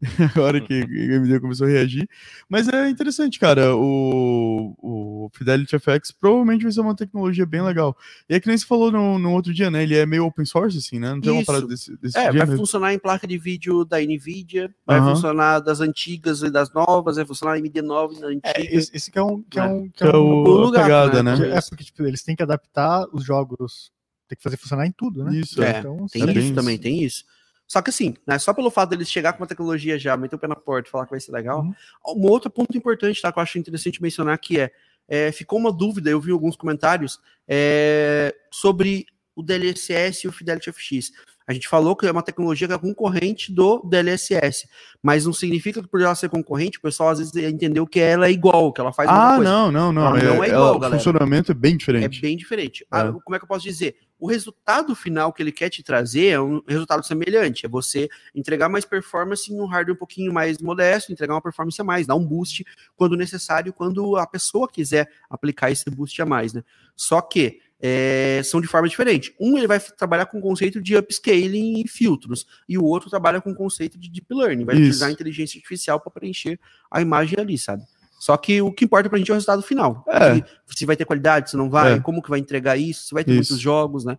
agora que a AMD começou a reagir. Mas é interessante, cara, o, o Fidelity FX provavelmente vai ser uma tecnologia bem legal. E é que nem você falou no, no outro dia, né? Ele é meio open source, assim, né? Não tem uma Isso. parada desse, desse É, vai gênero. funcionar em placa de vídeo da Nvidia, vai funcionar das antigas e das novas, vai funcionar AMD nova e da antiga. É, esse, esse que é um. Que é É. um, que Que é é um- o, pegada, né? né? É porque tipo, eles têm que adaptar os jogos, tem que fazer funcionar em tudo, né? Isso, É, Então, Tem É isso bem também, isso. tem isso. Só que assim, né, só pelo fato deles chegar com uma tecnologia já, meter o pé na porta e falar que vai ser legal. Uhum. Um outro ponto importante, tá, que eu acho interessante mencionar que é, é, ficou uma dúvida, eu vi alguns comentários é, sobre o DLSS e o Fidelity FX. A gente falou que é uma tecnologia que é concorrente do DLSS, mas não significa que por ela ser concorrente, o pessoal às vezes entendeu que ela é igual, que ela faz mesma Ah, coisa. não, não, não. Ela não é é- igual, ela- o galera. funcionamento é bem É diferente. bem diferente. Ah, É. como é que eu posso dizer? O resultado final que ele quer te trazer é um resultado semelhante. É você entregar mais performance em um hardware um pouquinho mais modesto, entregar uma performance a mais, dar um boost quando necessário, quando a pessoa quiser aplicar esse boost a mais, né? Só que é, são de forma diferente. Um ele vai trabalhar com o conceito de upscaling e filtros, e o outro trabalha com o conceito de deep learning, vai Isso. utilizar inteligência artificial para preencher a imagem ali, sabe? Só que o que importa pra gente é o resultado final. É. Se vai ter qualidade, se não vai, É. como que vai entregar isso, se vai ter Isso. muitos jogos, né?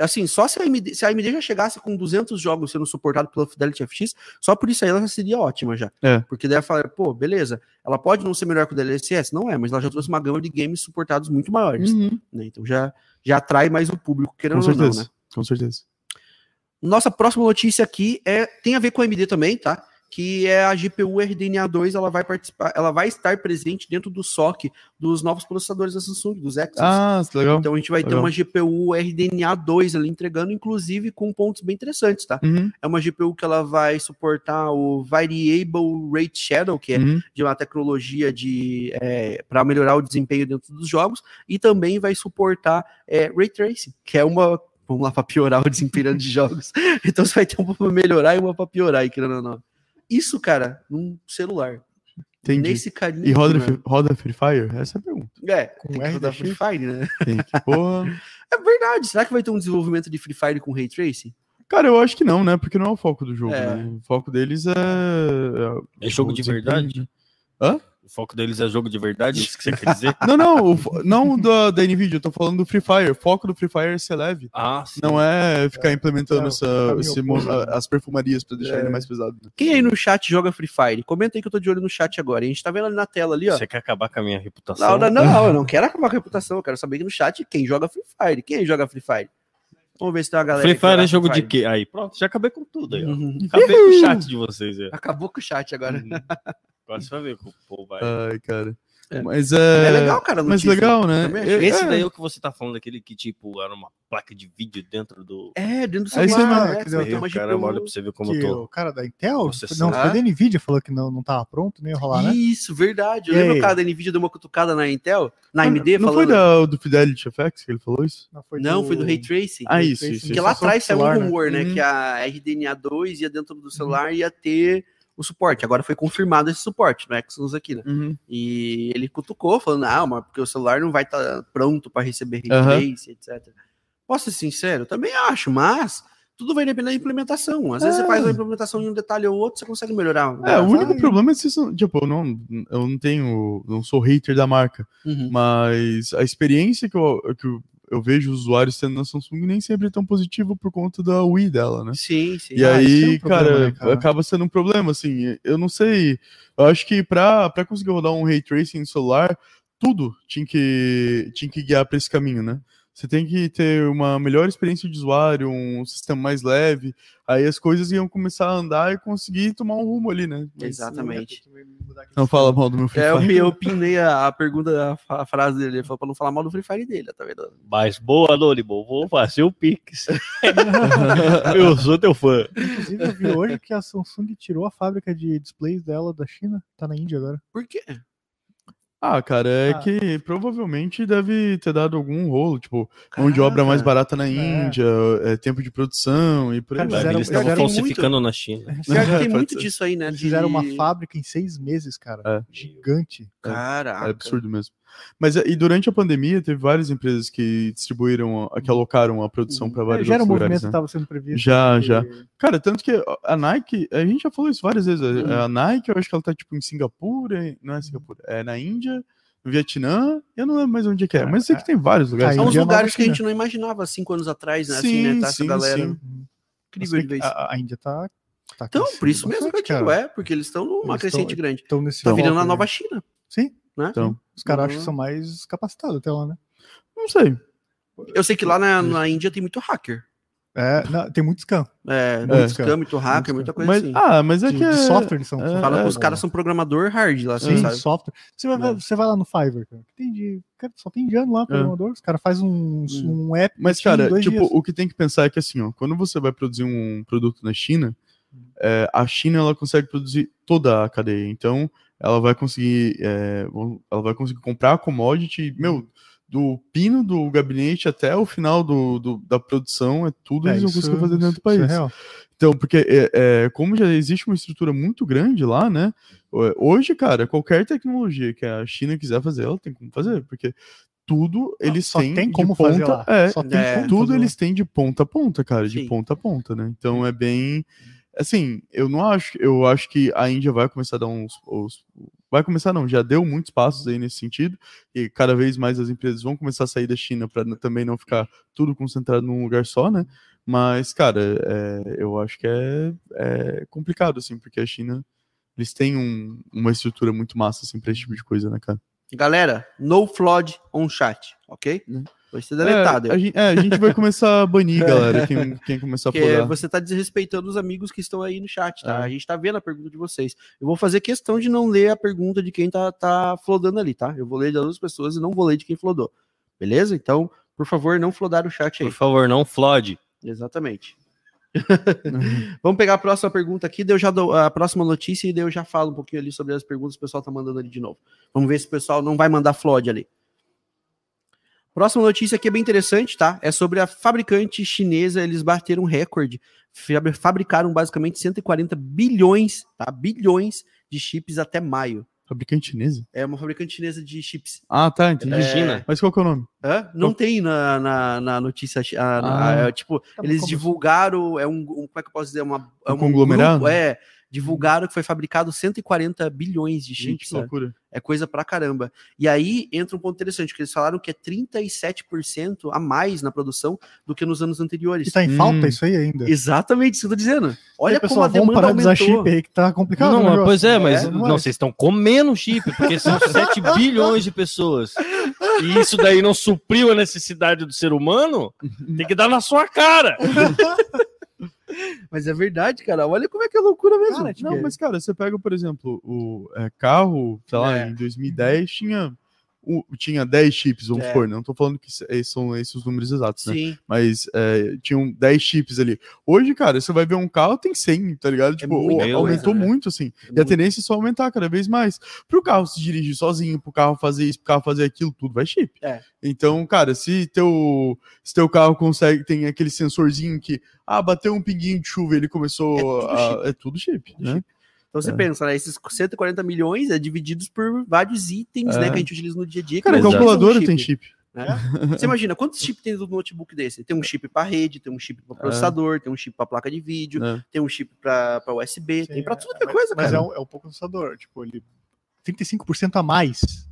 Assim, só se a, AMD, se a AMD já chegasse com 200 jogos sendo suportado pela Fidelity FX, só por isso aí ela já seria ótima já. É. Porque daí ela fala, pô, beleza, ela pode não ser melhor que o DLSS? Não é, mas ela já trouxe uma gama de games suportados muito maiores, Uhum, né? Então já, já atrai mais o público, querendo ou não, né? Com certeza. Nossa próxima notícia aqui é tem a ver com a AMD também, tá? Que é a GPU RDNA 2, ela vai participar, ela vai estar presente dentro do SoC dos novos processadores da Samsung, dos Exynos. Ah, legal. Então a gente vai ter legal. uma GPU RDNA 2 ali entregando, inclusive com pontos bem interessantes, tá? Uhum, É uma GPU que ela vai suportar o Variable Rate Shadow, que é uhum. de uma tecnologia de para melhorar o desempenho dentro dos jogos, e também vai suportar é, Ray Tracing, que é uma vamos lá para piorar o desempenho de jogos. Então você vai ter uma para melhorar e uma para piorar, aí, querendo ou não. Isso, cara, num celular. Entendi. Nesse carinho. E roda, né? Free- roda Free Fire? Essa é a pergunta. É, Com tem que rodar? Free Fire, né? Tem que, porra. É verdade. Será que vai ter um desenvolvimento de Free Fire com Ray Tracing? Cara, eu acho que não, né? Porque não é o foco do jogo. É. né? O foco deles é. É jogo o de verdade? Hã? O foco deles é jogo de verdade? Isso que você quer dizer? Não, não, o fo- não da, da Nvidia, eu tô falando do Free Fire. O foco do Free Fire é ser leve. Ah, sim. Não é ficar implementando É, essa, esse as perfumarias pra deixar É. ele mais pesado. né? Quem aí no chat joga Free Fire? Comenta aí que eu tô de olho no chat agora. A gente tá vendo ali na tela ali, ó. Você quer acabar com a minha reputação? Não, não, não, eu não quero acabar com a reputação. Eu quero saber aqui no chat quem joga Free Fire. Quem aí joga Free Fire? Vamos ver se tem uma galera. Free Fire é jogo de Fire. quê? Aí, pronto, já acabei com tudo aí, ó. Uhum. Acabei com o chat de vocês aí. Acabou com o chat agora. Uhum. Agora você vai ver que o povo vai. Ai, cara. É. Mas é. É, legal, cara. Mas legal, né? É, achei. Esse é. daí é o que você tá falando, aquele que, tipo, era uma placa de vídeo dentro do. É, dentro do É celular. aí, né? quer dizer, Você ter Meu, uma caramba, GPU. olha pra você ver como Que eu tô. o cara da Intel, não, foi da Nvidia, falou que não, não tava pronto, nem ia rolar, né? Isso, verdade. Eu E lembro aí? o cara da Nvidia deu uma cutucada na Intel, na Não- AMD, não falando. foi da, do Fidelity FX que ele falou isso? Não, foi Não, foi do Ray Tracing. Ah, isso, isso. Porque isso. lá atrás saiu um celular, né? rumor, né? Uhum. Que a RDNA2 ia dentro do celular e ia ter o suporte. Agora foi confirmado esse suporte no Exynos aqui, né? Uhum. E ele cutucou, falando, ah, mas porque o celular não vai estar pronto para receber Aham. Tracing, etc. Posso ser sincero? Também acho, mas tudo vai depender da implementação. Às vezes É. você faz uma implementação em um detalhe ou outro, você consegue melhorar. É, o único problema é são. Tipo, eu não, eu não tenho. Não sou hater da marca. Uhum. Mas a experiência que eu, que eu, eu vejo os usuários tendo na Samsung nem sempre é tão positiva por conta da Wii dela, né? Sim, sim. E Ah, aí, é um problema, cara, né, cara? acaba sendo um problema, assim, eu não sei, eu acho que pra, pra conseguir rodar um Ray Tracing no celular, tudo tinha que, tinha que guiar pra esse caminho, né? Você tem que ter uma melhor experiência de usuário, um sistema mais leve, aí as coisas iam começar a andar e conseguir tomar um rumo ali, né? Mas, Exatamente. Não fala mal do meu Free É, eu, Fire. eu pinei a, a pergunta, a, frase dele. Ele falou pra não falar mal do Free Fire dele, tá vendo? Mas boa, Dorival, vou fazer o Pix. eu sou teu fã. Inclusive, eu vi hoje que a Samsung tirou a fábrica de displays dela da China, tá na Índia agora. Por quê? Ah, cara, é Ah. que provavelmente deve ter dado algum rolo, tipo, mão de obra mais Cara, barata na Índia, é, tempo de produção e por aí Cara, Eles estavam falsificando na China. Que tem muito disso aí, né? Eles de- fizeram uma fábrica em seis meses, cara. É. Gigante. Caraca. É absurdo mesmo. Mas e durante a pandemia teve várias empresas que distribuíram, que alocaram a produção para vários já era um outros movimento lugares, que né? estava sendo previsto. Já, porque- já. Cara, tanto que a Nike, a gente já falou isso várias vezes. Uhum. A Nike, eu acho que ela tá tipo em Singapura, não é Singapura, é na Índia, no Vietnã, eu não lembro mais onde é que é, mas eu sei que tem vários lugares. a São uns é lugares que a gente não imaginava cinco anos atrás, né? Assim, Sim, né? Tá sim, galera sim. incrível de vez. A, a Índia tá. tá Então, por isso mesmo que eu digo, é, porque eles estão numa Eles crescente tão- grande. Estão nesse Tá virando a nova né? China, Sim, né? Então, os caras acham Uhum. que são mais capacitados até lá, né? não sei. Eu sei que lá na, na Índia tem muito hacker. É, não, tem muito scam. É, É. muito scam, muito hacker, Muito muita coisa Mas, assim. ah, mas é De, que de é... software eles são. é, Fala é, que os caras são programador hard lá, Sim, sabe? software. Você vai, É. você vai lá no Fiverr, cara. Tem de, cara, só tem indiano lá, programador. Os caras fazem um, Hum. um app. Mas, cara, dois tipo, dias. o que tem que pensar é que assim, ó, quando você vai produzir um produto na China, é, a China ela consegue produzir toda a cadeia. Então, ela vai conseguir, é, ela vai conseguir comprar a commodity, meu, do pino do gabinete até o final do, do- da produção, é tudo É, eles vão isso- conseguir fazer dentro do isso é país. real. Então, porque é, é, como já existe uma estrutura muito grande lá, né? é, Hoje, cara, qualquer tecnologia que a China quiser fazer, ela tem como fazer, porque tudo eles Só têm tem de como ponta, fazer lá. É, Só tem é, tudo eles têm de ponta a ponta, cara, de Sim. ponta a ponta, né? Então é bem assim, eu não acho, eu acho que a Índia vai começar a dar uns, os- vai começar não, já deu muitos passos aí nesse sentido e cada vez mais as empresas vão começar a sair da China para também não ficar tudo concentrado num lugar só, né? Mas cara, é, eu acho que é, é complicado assim, porque a China eles têm um- uma estrutura muito massa assim para esse tipo de coisa, né, cara? Galera, no flood on chat, ok? Né? Vai ser deletado. É, a, gente, é, a gente vai começar a banir, galera, quem, quem começar a podar. você tá desrespeitando os amigos que estão aí no chat, tá? É. A gente tá vendo a pergunta de vocês. Eu vou fazer questão de não ler a pergunta de quem tá, tá flodando ali, tá? Eu vou ler de outras pessoas e não vou ler de quem flodou. Beleza? Então, por favor, não flodar o chat aí. Por favor, não flode. Exatamente. Vamos pegar a próxima pergunta aqui, daí eu já dou a próxima notícia e daí eu já falo um pouquinho ali sobre as perguntas que o pessoal tá mandando ali de novo. Vamos ver se o pessoal não vai mandar flood ali. Próxima notícia aqui é bem interessante, tá? É sobre a fabricante chinesa, eles bateram um recorde. Fabri- Fabricaram basicamente 140 bilhões, tá? Bilhões de chips até maio. Fabricante chinesa? É uma fabricante chinesa de chips. Ah, tá, entendi. É China. Mas qual que é o nome? Hã? Não tem na, na, na notícia. a- na- Ah. é, tipo, Tá, eles como divulgaram. É um, um- Como é que eu posso dizer? Uma, é Um conglomerado? grupo, é. Divulgaram que foi fabricado 140 bilhões de Gente, chips. que né? loucura. É coisa pra caramba. E aí entra um ponto interessante, que eles falaram que é 37% a mais na produção do que nos anos anteriores. E tá em Hum. falta isso aí ainda. Exatamente isso que eu tô dizendo. Olha Aí, como pessoal, a vamos demanda parar de usar aumentou. chip aí que tá complicado. Não, o mas, negócio. pois é, mas É, não, vocês estão comendo chip, porque são 7 bilhões de pessoas. E isso daí não supriu a necessidade do ser humano? Tem que dar na sua cara. Mas é verdade, cara. Olha como é que é loucura mesmo. Cara, tipo, Não, mas cara, você pega, por exemplo, o é, carro, sei lá, É. em 2010 tinha, o- tinha 10 chips, vamos É. supor, não tô falando que são esses os números exatos, né? Sim. Mas é, tinham 10 chips ali. Hoje, cara, você vai ver um carro, tem 100, tá ligado? Tipo, muita o- aumentou coisa, né? muito, assim. E a Muito. tendência é só aumentar cada vez mais. Pro carro se dirigir sozinho, pro carro fazer isso, pro carro fazer aquilo, tudo vai chip. É. Então, cara, se teu, se teu carro consegue, tem aquele sensorzinho que, ah, bateu um pinguinho de chuva e ele começou É tudo a. É tudo chip, Tudo né? chip. Então você É. pensa, né? Esses 140 milhões é divididos por vários itens, É. né? Que a gente utiliza no dia a dia. Cara, não utilizam calculadora tem chip. né? Você imagina, quantos chips tem no notebook desse? Tem um chip para rede, tem um chip É. para processador, tem um chip para placa de vídeo, né? tem um chip para USB, Sim, tem para é, tudo que é mas- coisa, Mas cara. é um, é um pouco assustador. Tipo, ele. 35% a mais.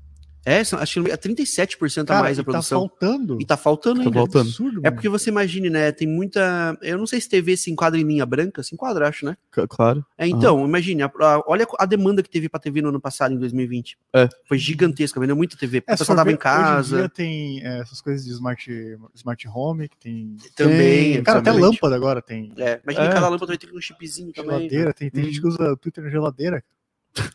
É, acho que é 37% a Cara, mais a e tá produção. faltando. E tá faltando Tá ainda. faltando. Absurdo, É porque você imagine, né? Tem muita. Eu não sei se TV se enquadra em linha branca, se enquadra, acho, né? C- Claro. É, então, imagine, a- a- olha a demanda que teve pra TV no ano passado, em 2020. É. Foi gigantesca, vendeu muita TV. É, pessoal for tava em ver, Hoje em casa. dia tem é, essas coisas de smart, smart home, que tem. Também. Tem, Cara, até lâmpada agora tem. É, imagina É. cada lâmpada vai ter um chipzinho também. Geladeira, tem, tem Hum. gente que usa Twitter na geladeira.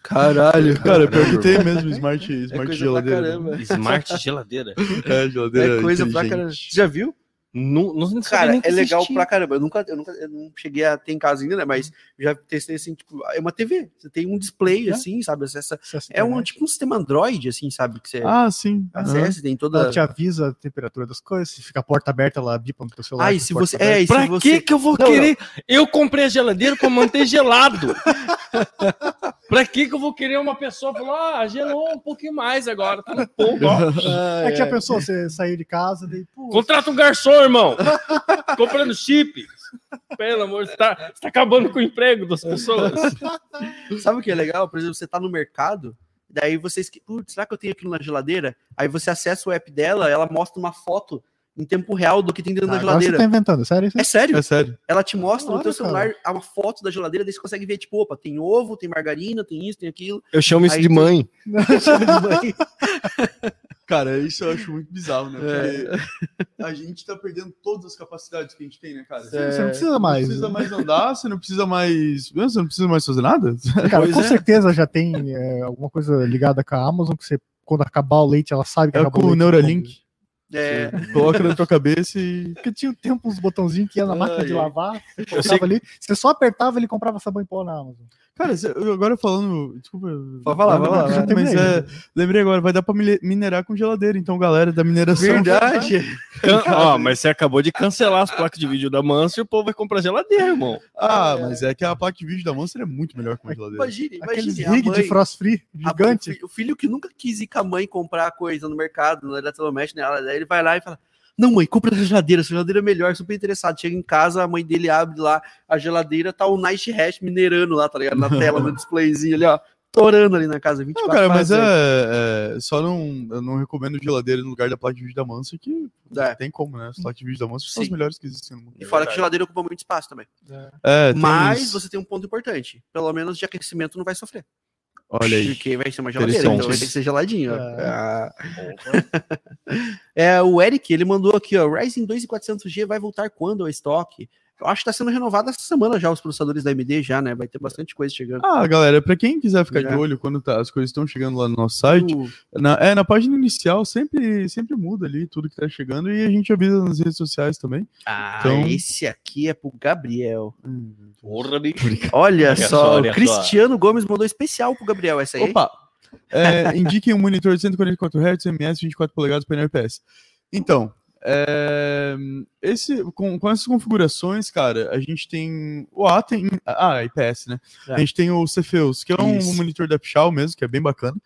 Caralho. Cara, pior que tem mesmo smart, É smart coisa geladeira. pra caramba. Smart geladeira. É, geladeira. É coisa pra caramba. Você já viu? Não, não Cara, é legal pra caramba. Eu nunca, eu nunca eu não cheguei a ter em casa ainda, né? Mas já testei assim, tipo, é uma TV. Você tem um display, É. assim, sabe? Acessa, é um tipo um sistema Android, assim, sabe? Que você Ah, sim. acessa, tem toda. Ela te avisa a temperatura das coisas, se fica a porta aberta, ela bipa no teu celular. Ah, e se você. É, e se Pra você. que que eu vou Não, querer? Eu comprei a geladeira pra manter gelado. Pra que que eu vou querer uma pessoa falar, ah, gelou um pouquinho mais agora, tá no ponto, ó. É que a pessoa, você sair de casa, daí, pô, Contrata um garçom, irmão. Comprando chip. Pelo amor, você tá, você tá acabando com o emprego das pessoas. Sabe o que é legal? Por exemplo, você tá no mercado, daí você esque... Putz, será que eu tenho aquilo na geladeira? Aí você acessa o app dela, ela mostra uma foto em tempo real do que tem dentro ah, da agora você geladeira. tá inventando, sério? É sério? É sério. Ela te mostra no teu cara. celular uma foto da geladeira, daí você consegue ver, tipo, opa, tem ovo, tem margarina, tem isso, tem aquilo. Eu chamo isso Aí de tu- mãe. Chama de mãe. Cara, isso eu acho muito bizarro, né? É. Porque a gente tá perdendo todas as capacidades que a gente tem, né, cara? Você não precisa Não mais. precisa mais andar, você não precisa mais. Você não precisa mais fazer nada? Cara, Pois com é. certeza já tem é, alguma coisa ligada com a Amazon que você, quando acabar o leite, ela sabe que É acabou com o leite. Neuralink. É, Coloca na tua cabeça e. Porque tinha um tempo uns botãozinhos que ia na máquina Ai, de lavar, você sei ali, você só apertava ele comprava sabão em pó na Amazon. Cara, agora falando. Desculpa. Pode falar, vai vai. Mas é, lembrei agora, vai dar pra mine- minerar com geladeira. Então, galera da mineração. verdade. Can- Ó, mas você acabou de cancelar as placas de vídeo da Manso e o povo vai comprar geladeira, irmão. Ah, mas é que a placa de vídeo da Monster é muito melhor que uma geladeira. Imagine, Aqueles imagine. a rig mãe- de frost free a- gigante. o, fi- o filho que nunca quis ir com a mãe comprar coisa no mercado, no eletrodoméstico, né? Ele vai lá e fala: Não, mãe, compra essa geladeira, essa geladeira é melhor, super interessado. Chega em casa, a mãe dele abre lá a geladeira, tá o Night Hash minerando lá, tá ligado? Na tela, no displayzinho ali, ó. Torando ali na casa, 24 Não, cara, mas horas, é, é, Só não. Eu não recomendo geladeira no lugar da placa de vídeo da Mansa, que É. tem como, né? As placas de vídeo da Mansa são as melhores que existem no mundo. E fora que geladeira ocupa muito espaço também. É, tem Mas isso. você tem um ponto importante. Pelo menos de aquecimento não vai sofrer. Olha aí. Porque vai ser uma geladeira, então vai ter que ser geladinho. ó. É. Ah. É, o Eric, ele mandou aqui, ó, Ryzen 2400G vai voltar quando ao estoque? Eu acho que tá sendo renovado essa semana já, os processadores da AMD já, né? Vai ter bastante coisa chegando. Ah, galera, pra quem quiser ficar Já. de olho quando tá- as coisas estão chegando lá no nosso site, Uh, na, é, na página inicial sempre, sempre muda ali tudo que tá chegando e a gente avisa nas redes sociais também. Ah, Então- esse aqui é pro Gabriel. Porra, bicho. Olha Olha só, só, olha o Cristiano Gomes mandou especial pro Gabriel essa aí. Opa! É, indiquem um monitor de 144 Hz, MS, 24 polegadas, painel IPS. Então, é, esse, com, com essas configurações, cara, a gente tem. O A tem. Ah, IPS, né? É. A gente tem o Cepheus, que é um Isso. monitor da Pichal mesmo, que é bem bacana.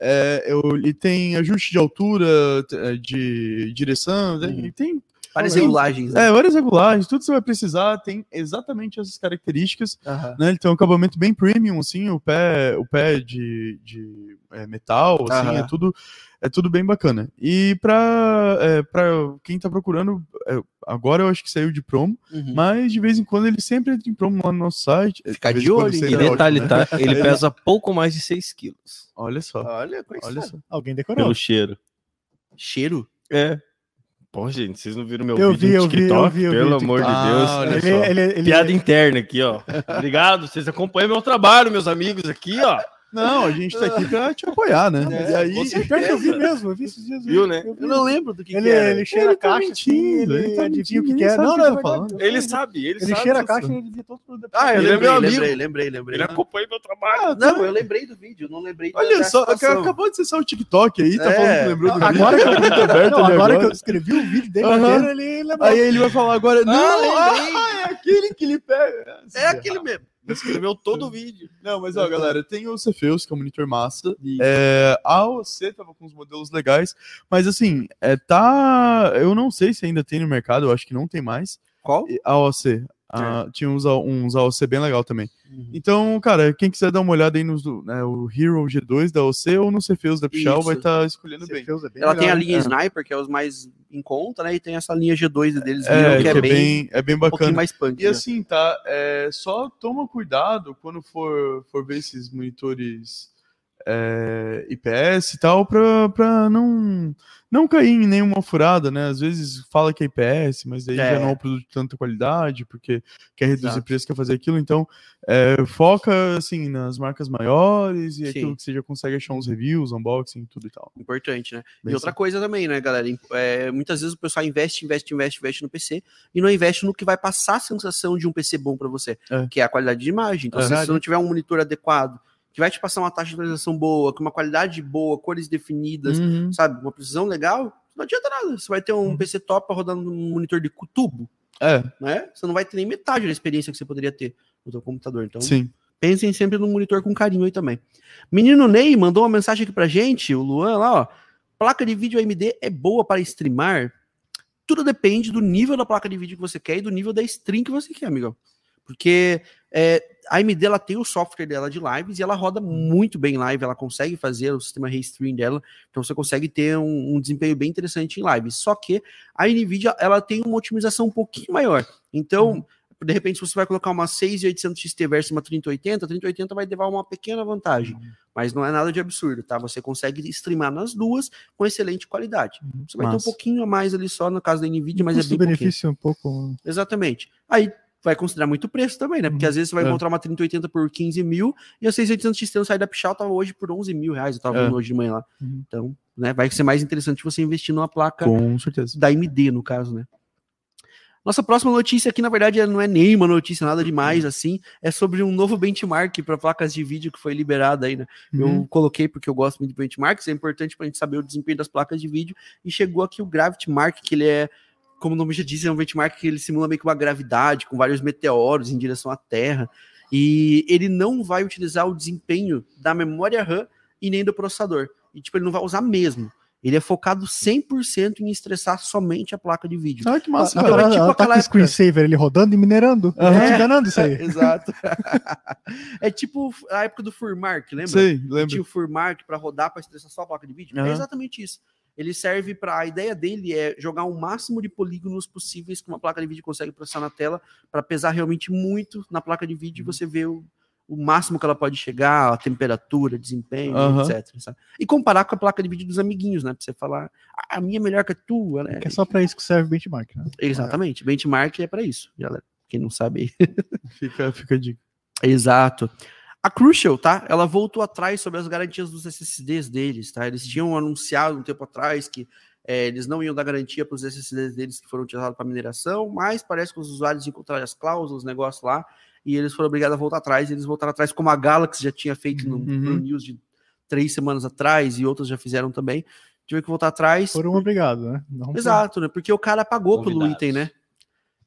É, eu- ele tem ajuste de altura, t- de direção, né? Uhum. ele tem Várias regulagens. Né? é, várias regulagens, tudo que você vai precisar tem exatamente essas características Aham. né? Ele tem um acabamento bem premium, assim, o pé, o pé de, de é, metal, assim, Aham. é tudo é tudo bem bacana. E pra, é, pra quem tá procurando, é, agora eu acho que saiu de promo, Uhum. mas de vez em quando ele sempre entra em promo lá no nosso site. Ficar De vez de quando olho, E é detalhe, ótimo, né? tá? Ele pesa pouco mais de 6 quilos. Olha só, Olha, olha só. Alguém decorou. Pelo cheiro. Cheiro? É. Pô, gente, vocês não viram meu Eu vídeo vi, no eu vi, TikTok? eu vi, eu Pelo amor de TikTok. Deus. Ah, olha Ele, só. ele, ele, Piada interna aqui, ó. Obrigado, vocês acompanham meu trabalho, meus amigos aqui, ó. Não, a gente tá aqui pra te apoiar, né? É, e aí, com certeza. Pior que eu vi mesmo, eu vi esses dias. Viu, né? Eu vi. Eu não lembro do que, Ele, que era. ele cheira Ele a tá caixa, assim, mentindo, ele, ele tá adivinha mentindo, o que, ninguém que é. sabe Não, o não, é ele tá falando. Ele sabe, ele, Ele sabe. cheira a caixa e ele vê todo o produto. Ah, eu Ele é lembrei, lembrei, lembrei, lembrei. Ele acompanha meu trabalho. Não, eu lembrei do vídeo, não lembrei Olha só, acabou de acessar o TikTok aí, tá É. falando que lembrou do vídeo. Agora que, eu, Tá aberto não, ali agora que eu escrevi o vídeo dele, inteiro, ele lembrou. Aí ele vai falar agora, não, ah, é aquele que ele pega. É aquele mesmo. Escreveu todo o vídeo. Não, mas ó, galera, tem o Cepheus, que é um monitor massa. É, a AOC tava com uns modelos legais, mas assim, é, tá. Eu não sei se ainda tem no mercado, eu acho que não tem mais. Qual? A AOC. Ah, tinha uns, uns AOC bem legal também. Então, cara, quem quiser dar uma olhada aí nos, né, o Hero G2 da AOC ou no Cepheus da Pichal, Isso. vai estar escolhendo Você bem. é bem Ela tem a linha É. Sniper, que é os mais em conta, né? E tem essa linha G2 deles, É, que é, bem, é bem um pouquinho bacana. mais punk. E né? assim, tá? É, só toma cuidado quando for, for ver esses monitores é, IPS e tal, pra não, não cair em nenhuma furada, né? Às vezes fala que é IPS, mas aí É. já não é um produto de tanta qualidade, porque quer reduzir Exato. preço, quer fazer aquilo. Então, é, foca, assim, nas marcas maiores e Sim. aquilo que você já consegue achar uns reviews, unboxing, tudo e tal. Importante, né? Bem e outra coisa também, né, galera? É, muitas vezes o pessoal investe, investe, investe, investe no PC e não investe no que vai passar a sensação de um PC bom pra você, É. que é a qualidade de imagem. Então, É. se você não tiver um monitor adequado, que vai te passar uma taxa de atualização boa, com uma qualidade boa, cores definidas, Uhum. sabe? Uma precisão legal, não adianta nada. Você vai ter um Uhum. PC top rodando um monitor de tubo, É, né? Você não vai ter nem metade da experiência que você poderia ter no seu computador. Então, sim. Pensem sempre no monitor com carinho aí também. Menino Ney mandou uma mensagem aqui pra gente, o Luan lá, ó. Placa de vídeo AMD é boa para streamar? Tudo depende do nível da placa de vídeo que você quer e do nível da stream que você quer, amigão. Porque é, a AMD ela tem o software dela de lives e ela roda muito bem live, ela consegue fazer o sistema restream dela, então você consegue ter um, um, desempenho bem interessante em lives. Só que a Nvidia ela tem uma otimização um pouquinho maior. Então, uhum. de repente, se você vai colocar uma 6800 XT versus uma 3080, a 3080 vai levar uma pequena vantagem, uhum. mas não é nada de absurdo, tá? Você consegue streamar nas duas com excelente qualidade. Uhum. Você vai ter um pouquinho a mais ali só no caso da Nvidia, mas é bem benefício um pouco. Exatamente. Aí vai considerar muito preço também, né? Porque uhum. às vezes você vai é. encontrar uma 3080 por 15 mil e a 6800 XT no site da Pichal tava hoje por 11 mil reais, eu tava é. hoje de manhã lá. Uhum. Então, né, vai ser mais interessante você investir numa placa Com certeza. da AMD, no caso, né? Nossa próxima notícia aqui, na verdade, não é nenhuma notícia, nada demais, assim. É sobre um novo benchmark para placas de vídeo que foi liberado aí, né? Uhum. Eu coloquei porque eu gosto muito de benchmarks, é importante para a gente saber o desempenho das placas de vídeo. E chegou aqui o Gravity Mark, que ele é como o nome já diz, é um benchmark que ele simula meio que uma gravidade, com vários meteoros em direção à Terra. E ele não vai utilizar o desempenho da memória RAM e nem do processador. E, tipo, ele não vai usar mesmo. Ele é focado 100% em estressar somente a placa de vídeo. Ah, que massa. Então, é tipo aquela época... screensaver, ele rodando e minerando. Uhum. É, enganando isso aí. Exato. é tipo a época do Furmark, lembra? Sim, lembro. Tinha o Furmark para rodar, para estressar só a placa de vídeo. Uhum. É exatamente isso ele serve para a ideia dele é jogar o máximo de polígonos possíveis que uma placa de vídeo consegue processar na tela para pesar realmente muito na placa de vídeo e você vê o, o máximo que ela pode chegar, a temperatura, desempenho, uhum. etc. Sabe? E comparar com a placa de vídeo dos amiguinhos, né? Para você falar, ah, a minha é melhor que a tua, né? É, é só para isso que serve o benchmark, né? Exatamente, benchmark é para isso, galera. Quem não sabe fica, fica a dica. Exato. A Crucial, tá? Ela voltou atrás sobre as garantias dos SSDs deles, tá? Eles tinham anunciado um tempo atrás que é, eles não iam dar garantia para os SSDs deles que foram utilizados para mineração, mas parece que os usuários encontraram as cláusulas, os negócios lá, e eles foram obrigados a voltar atrás. eles voltaram atrás, como a Galaxy já tinha feito no, uhum. no news de três semanas atrás, e outras já fizeram também. Tiveram que voltar atrás. Foram obrigados, né? Não Exato, né? Porque o cara pagou Convidados. pelo item, né?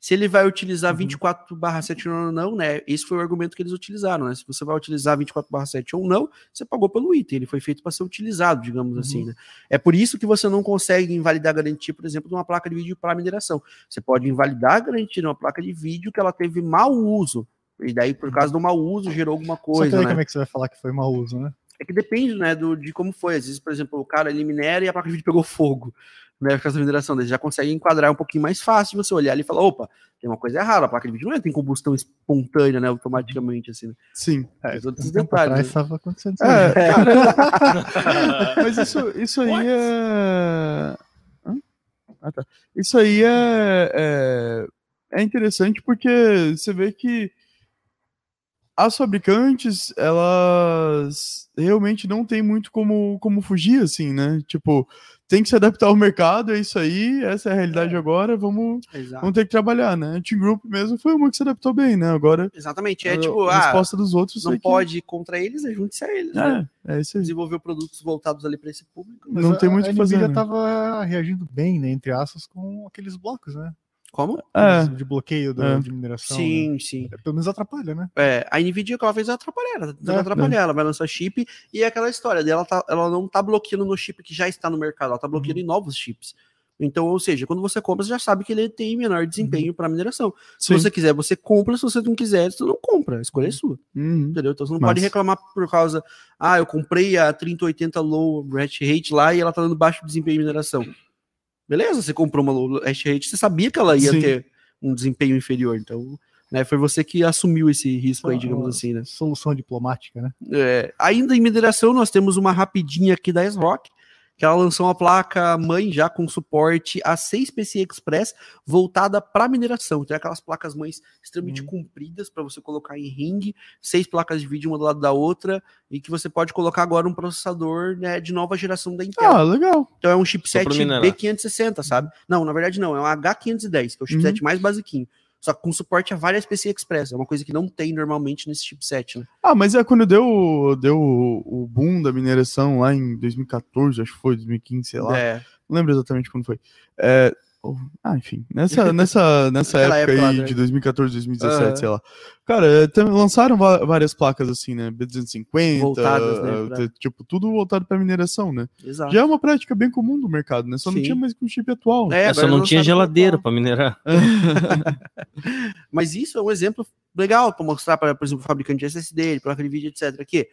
Se ele vai utilizar uhum. 24/7 ou não, né? Esse foi o argumento que eles utilizaram, né? Se você vai utilizar 24/7 ou não, você pagou pelo item, ele foi feito para ser utilizado, digamos assim, uhum. assim, né? É por isso que você não consegue invalidar a garantia, por exemplo, de uma placa de vídeo para mineração. Você pode invalidar a garantia de uma placa de vídeo que ela teve mau uso. E daí, por causa do mau uso, gerou alguma coisa. Só que né? como é que você vai falar que foi mau uso, né? É que depende, né, do, de como foi. Às vezes, por exemplo, o cara ele minera e a placa de vídeo pegou fogo né, com essa mineração, eles já consegue enquadrar um pouquinho mais fácil você olhar ali e falar, opa, tem uma coisa errada, a placa de vídeo não é, tem combustão espontânea, né, automaticamente, assim. Né? Sim. É, os outros detalhes. Né? acontecendo isso é, é. Mas isso, isso aí What? é... Ah, tá. Isso aí é, é, é interessante porque você vê que as fabricantes, elas realmente não tem muito como, como fugir, assim, né? Tipo, tem que se adaptar ao mercado, é isso aí, essa é a realidade é. agora, vamos, vamos ter que trabalhar, né? A Team Group mesmo foi uma que se adaptou bem, né? Agora. Exatamente, é a, tipo, a resposta ah, dos outros. Não pode ir contra eles, é junte-se a eles, é, né? É isso aí. Desenvolver produtos voltados ali para esse público. Mas não a, tem muito o que fazer. A Nvidia né? tava reagindo bem, né? Entre aspas, com aqueles blocos, né? Como? É. De bloqueio do, é. de mineração. Sim, né? sim. É, pelo menos atrapalha, né? É, a Nvidia que ela fez atrapalhar, ela é, atrapalhar, é. ela vai lançar chip e é aquela história dela, tá, ela não tá bloqueando no chip que já está no mercado, ela tá bloqueando uhum. em novos chips. Então, ou seja, quando você compra, você já sabe que ele tem menor desempenho uhum. para mineração. Se Sim. você quiser, você compra. Se você não quiser, você não compra. A escolha é sua. Uhum. Entendeu? Então você não Mas... pode reclamar por causa. Ah, eu comprei a 3080 low hash rate lá e ela tá dando baixo desempenho em mineração. Beleza, você comprou uma hash rate, você sabia que ela ia Sim. ter um desempenho inferior. Então, né, foi você que assumiu esse risco aí, digamos assim, né? Solução diplomática, né? É, ainda em mineração, nós temos uma rapidinha aqui da S-Rock, que ela lançou uma placa mãe já com suporte a 6 PCI Express voltada para mineração. Tem aquelas placas mães extremamente uhum. compridas para você colocar em ringue, seis placas de vídeo uma do lado da outra e que você pode colocar agora um processador né, de nova geração da Intel. Ah, legal. Então é um chipset B560, sabe? Não, na verdade não, é um H510, que é o chipset uhum. mais basiquinho. Só com suporte a várias PCI Express. É uma coisa que não tem normalmente nesse chipset, né? Ah, mas é quando deu, deu o boom da mineração lá em 2014, acho que foi, 2015, sei lá. É. Não lembro exatamente quando foi. É, Ah, enfim. Nessa, nessa, nessa época, época lá, aí né? de 2014, 2017, Aham. sei lá. Cara, tam- lançaram várias placas assim, né? B250, Voltadas, né, eh, pra- tipo, tudo voltado pra mineração, né? Exato. Já é uma prática bem comum do mercado, né? Só não Sim. tinha mais com chip atual. É, É, só não tinha geladeira pra minerar. Mas isso é um exemplo legal para mostrar para, por exemplo, o fabricante de SSD, placa de vídeo, etc. Que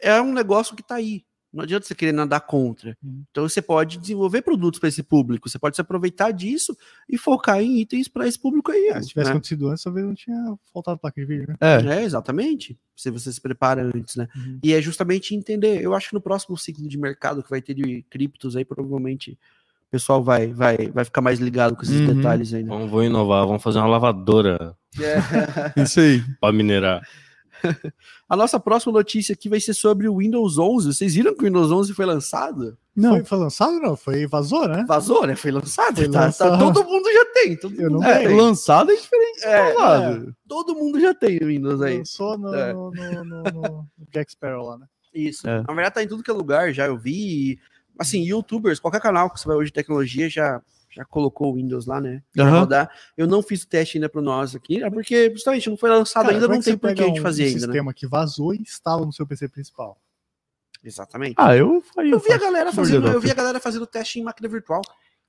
é um negócio que tá aí. Não adianta você querer nadar contra. Uhum. Então você pode desenvolver produtos para esse público. Você pode se aproveitar disso e focar em itens para esse público aí. É, se tivesse né? acontecido antes, talvez não tinha faltado placa de vídeo, né? É, É, exatamente. Se você se prepara antes, né? Uhum. E é justamente entender. Eu acho que no próximo ciclo de mercado que vai ter de criptos aí, provavelmente o pessoal vai, vai, vai ficar mais ligado com esses Uhum. detalhes aí, né? Vamos, vou inovar, vamos fazer uma lavadora isso aí. pra minerar. A nossa próxima notícia aqui vai ser sobre o Windows 11. Vocês viram que o Windows 11 foi lançado? Não, Foi, foi lançado não? Foi vazou, né? Vazou, né? Foi lançado. Foi tá- tá- todo mundo já tem. Todo Eu mundo não é, tem. lançado é diferente. É, falado. todo mundo já tem o Windows aí. Lançou no, É. no, no, no, no Jack Sparrow lá, né? Isso. É. Na verdade, tá em tudo que é lugar, já eu vi. e, Assim, youtubers, qualquer canal que você vai hoje de tecnologia já, já colocou o Windows lá, né? Pra Aham. rodar. Eu não fiz o teste ainda pro nós aqui, é porque justamente não foi lançado Cara, ainda, é não tem por que a gente um- fazer um ainda, né? sistema que vazou e instala no seu PC principal. Exatamente. Ah, eu faria. eu vi a galera fazendo, eu vi a galera fazendo teste em máquina virtual.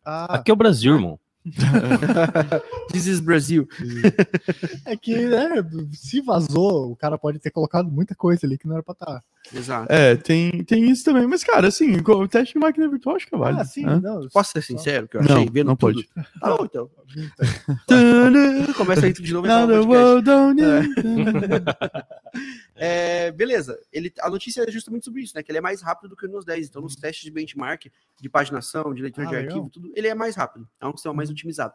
Ah, Aqui é o Brasil, irmão. This is Brasil. é que, né, se vazou, o cara pode ter colocado muita coisa ali que não era pra estar. Exato. É, tem, tem isso também. Mas, cara, assim, o teste de máquina virtual acho que é válido. Ah, sim, né? não. Posso ser sincero, que eu Não, achei vendo não tudo? pode. Tá bom, então. Começa aí de novo e now fala the o podcast. world don't É, beleza. Ele, a notícia é justamente sobre isso, né? Que ele é mais rápido do que o Windows 10. Então, nos testes de benchmark, de paginação, de leitura Ah, de legal. arquivo, tudo, ele é mais rápido. É um sistema mais otimizado.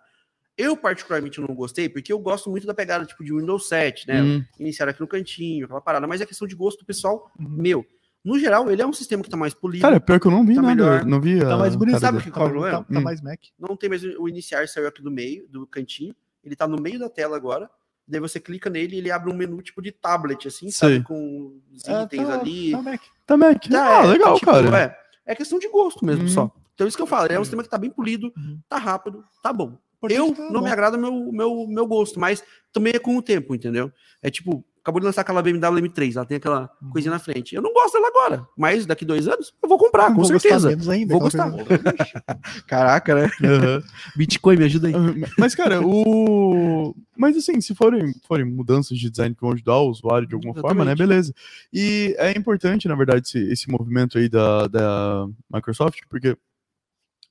Eu, particularmente, não gostei, porque eu gosto muito da pegada tipo de Windows 7, né? Hum, Iniciar aqui no cantinho, aquela parada, mas é questão de gosto do pessoal Uhum. meu. No geral, ele é um sistema que tá mais polido. Cara, pior que eu não vi Tá nada. melhor. Não vi. Tá mais bonito. Sabe dele. que qual é o tá, problema? tá Hum. mais Mac. não tem mais o o iniciar, saiu aqui do meio, do cantinho. Ele tá no meio da tela agora. Daí você clica nele e ele abre um menu tipo de tablet, assim, sabe? Sei. Com os É, itens tá- ali. tá Mac. Tá, Mac. Tá, ah, é, legal, tipo, cara. É, é questão de gosto mesmo Hum. só. Então, isso que eu falo, é um sistema que tá bem polido, Uhum. tá rápido, tá bom. Eu tá não bom. me agrada o meu, meu, meu gosto, mas também é com o tempo, entendeu? É tipo, acabou de lançar aquela BMW M3, ela tem aquela Uhum. coisinha na frente. Eu não gosto dela agora, mas daqui dois anos eu vou comprar, com Vou gostar certeza. menos ainda, Vou gostar. certeza. Caraca, né? Aham. Bitcoin, me ajuda aí. Mas, cara, o. Mas assim, se forem, forem mudanças de design que vão ajudar o usuário de alguma forma, né? Exatamente. Beleza. E é importante, na verdade, esse, esse movimento aí da, da Microsoft, porque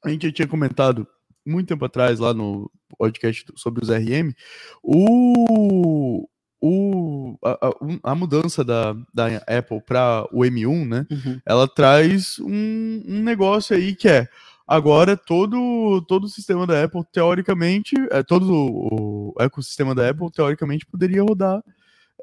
a gente já tinha comentado muito tempo atrás lá no podcast sobre os RM, o. O, a, a- mudança da, da Apple para o M1, né? Uhum. ela traz um, um negócio aí que é agora todo todo o sistema da Apple teoricamente é, todo o, o ecossistema da Apple teoricamente poderia rodar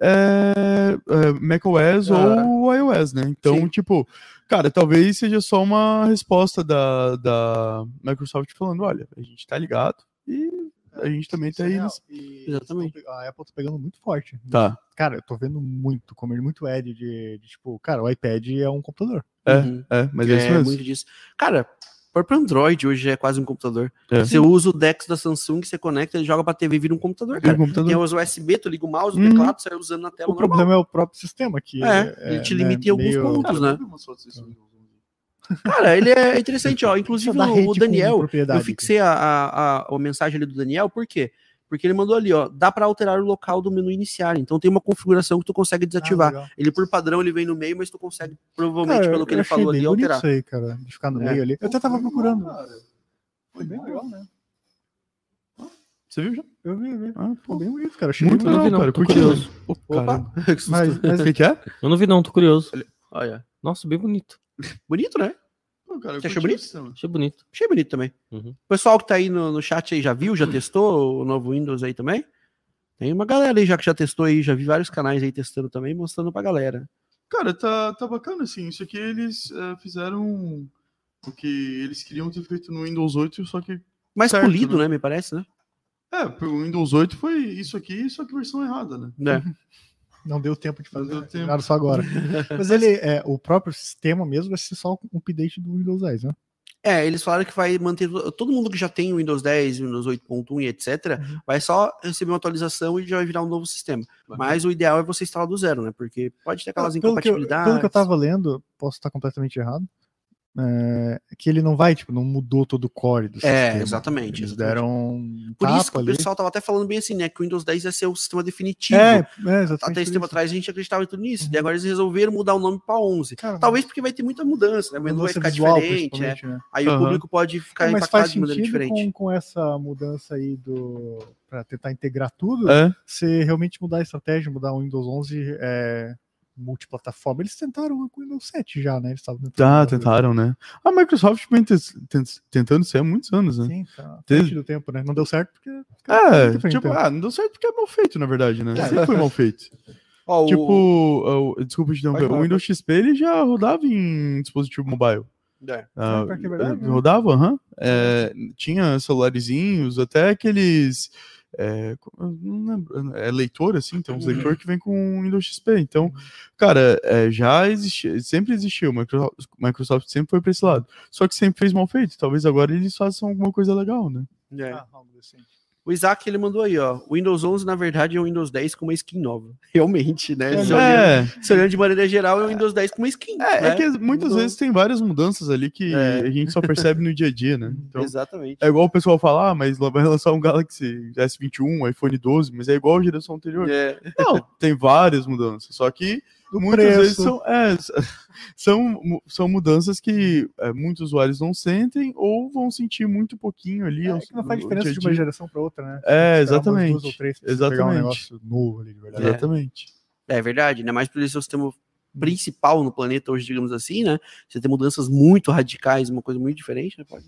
é, é, macOS Ah. ou iOS, né? Então Sim. tipo cara talvez seja só uma resposta da, da Microsoft falando olha a gente tá ligado e a gente também tá aí Isso é nesse... E Exatamente. pe- A Apple tá pegando muito forte. tá Cara, eu tô vendo muito, comendo muito ad de, de, tipo, cara, o iPad é um computador. É. Uhum. é mas é, isso É, mesmo muito disso. Cara, o próprio Android hoje é quase um computador. É. Você usa o Dex da Samsung, você conecta, ele joga pra TV e vira um computador, cara. um computador. Tem os USB, tu liga o mouse, o Uhum. teclado, sai usando na tela O normal. problema é o próprio sistema que É, ele te limita em alguns meio- pontos. né? Windows 11. Cara, ele é interessante, ó. Inclusive o, Daniel, eu fixei a, a, a, a mensagem ali do Daniel, por quê? Porque ele mandou ali, ó, dá pra alterar o local do menu iniciar. Então tem uma configuração que tu consegue desativar. Ah, ele por padrão ele vem no meio, mas tu consegue provavelmente Cara, pelo que ele falou ali bonito alterar. Isso aí, cara, de ficar no É. meio ali. Eu até tava procurando. Foi bem legal, né? Você viu já? Eu vi, eu vi. Ah, Pô, bem bonito, cara. Achei Muito legal, vi não, cara. tô curioso. Opa. Mas, mas O que, que é? Eu não vi não, tô curioso. Olha, Nossa, bem bonito. bonito, né? Pô, cara, Você achou bonito? Achei bonito. Achei bonito também. Uhum. O pessoal que tá aí no, no chat aí já viu, já testou o novo Windows aí também? Tem uma galera aí já que já testou aí, já vi vários canais aí testando também, mostrando pra galera. Cara, tá, tá bacana, assim. Isso aqui eles eh, fizeram o que eles queriam ter feito no Windows 8, só que. Mais Certo, polido, né? né? Me parece, né? É, o Windows 8 foi isso aqui, só que versão errada, né? É. Não deu tempo de Não fazer. deu tempo. Só agora. Mas ele, é, o próprio sistema mesmo vai ser só um update do Windows 10, né? É, eles falaram que vai manter todo mundo que já tem o Windows 10, Windows 8.1 e etc, Uhum. vai só receber uma atualização e já vai virar um novo sistema. Mas o ideal é você instalar do zero, né? Porque pode ter aquelas Pelo que, eu, incompatibilidades. pelo que eu tava lendo, posso estar completamente errado, é, que ele não vai, tipo, não mudou todo o core do É, sistema. exatamente, Eles exatamente. deram um Por isso que tapa o ali. pessoal tava até falando bem assim, né? Que o Windows 10 ia ser o sistema definitivo. É, é, exatamente. Até esse tempo atrás a gente acreditava em tudo nisso. Uhum. E agora eles resolveram mudar o nome para 11. Cara, Talvez porque vai ter muita mudança, né? O menu vai ficar visual, diferente, né? né? Aí o Aham. público pode ficar É, impactado de maneira diferente. com, com essa mudança aí do para tentar integrar tudo, É. você realmente mudar a estratégia, mudar o Windows 11 é, multiplataforma. Eles tentaram com o Windows 7 já, né? Eles estavam tentando Tá, tentaram, né? A Microsoft vem te- tent- tentando isso há muitos anos, né? Sim, tá frente do tempo, né? Não deu certo porque É, bem, tipo, ah, não deu certo porque é mal feito, na verdade, né? Sempre foi mal feito. Ó, o- Tipo, o- desculpa te interromper, falar, o Windows XP ele já rodava em dispositivo mobile. É. Ah, é verdade, né? rodava, aham. É, tinha celularizinhos, até aqueles. É, não lembro, é leitor, assim, tem uns Uhum. leitor que vem com o Windows XP. Então, cara, é, já existia, sempre existiu. Microsoft, Microsoft sempre foi pra esse lado. Só que sempre fez mal feito. Talvez agora eles façam alguma coisa legal, né? é. Ah, algo assim. O Isaac ele mandou aí, ó. O Windows 11, na verdade, é o Windows 10 com uma skin nova. Realmente, né? É, Se olhando, É, se olhando de maneira geral, é o Windows 10 com uma skin. é, é né? que muitas Mudou. vezes tem várias mudanças ali que É. a gente só percebe no dia a dia, né? Então, Exatamente. é igual o pessoal falar, ah, mas vai lançar um Galaxy S21, iPhone 12, mas é igual a geração anterior. É. Não, tem várias mudanças, só que muitas preço. vezes são, é, são, são mudanças que é, muitos usuários não sentem ou vão sentir muito pouquinho ali. É, ao- que não faz diferença dia de uma geração para outra, né? É, exatamente. Duas ou três pra você pegar um Exatamente. negócio novo ali, de verdade. Exatamente. É verdade, ainda mais por ser o sistema principal no planeta hoje, digamos assim, né? Você tem mudanças muito radicais, uma coisa muito diferente, né? Pode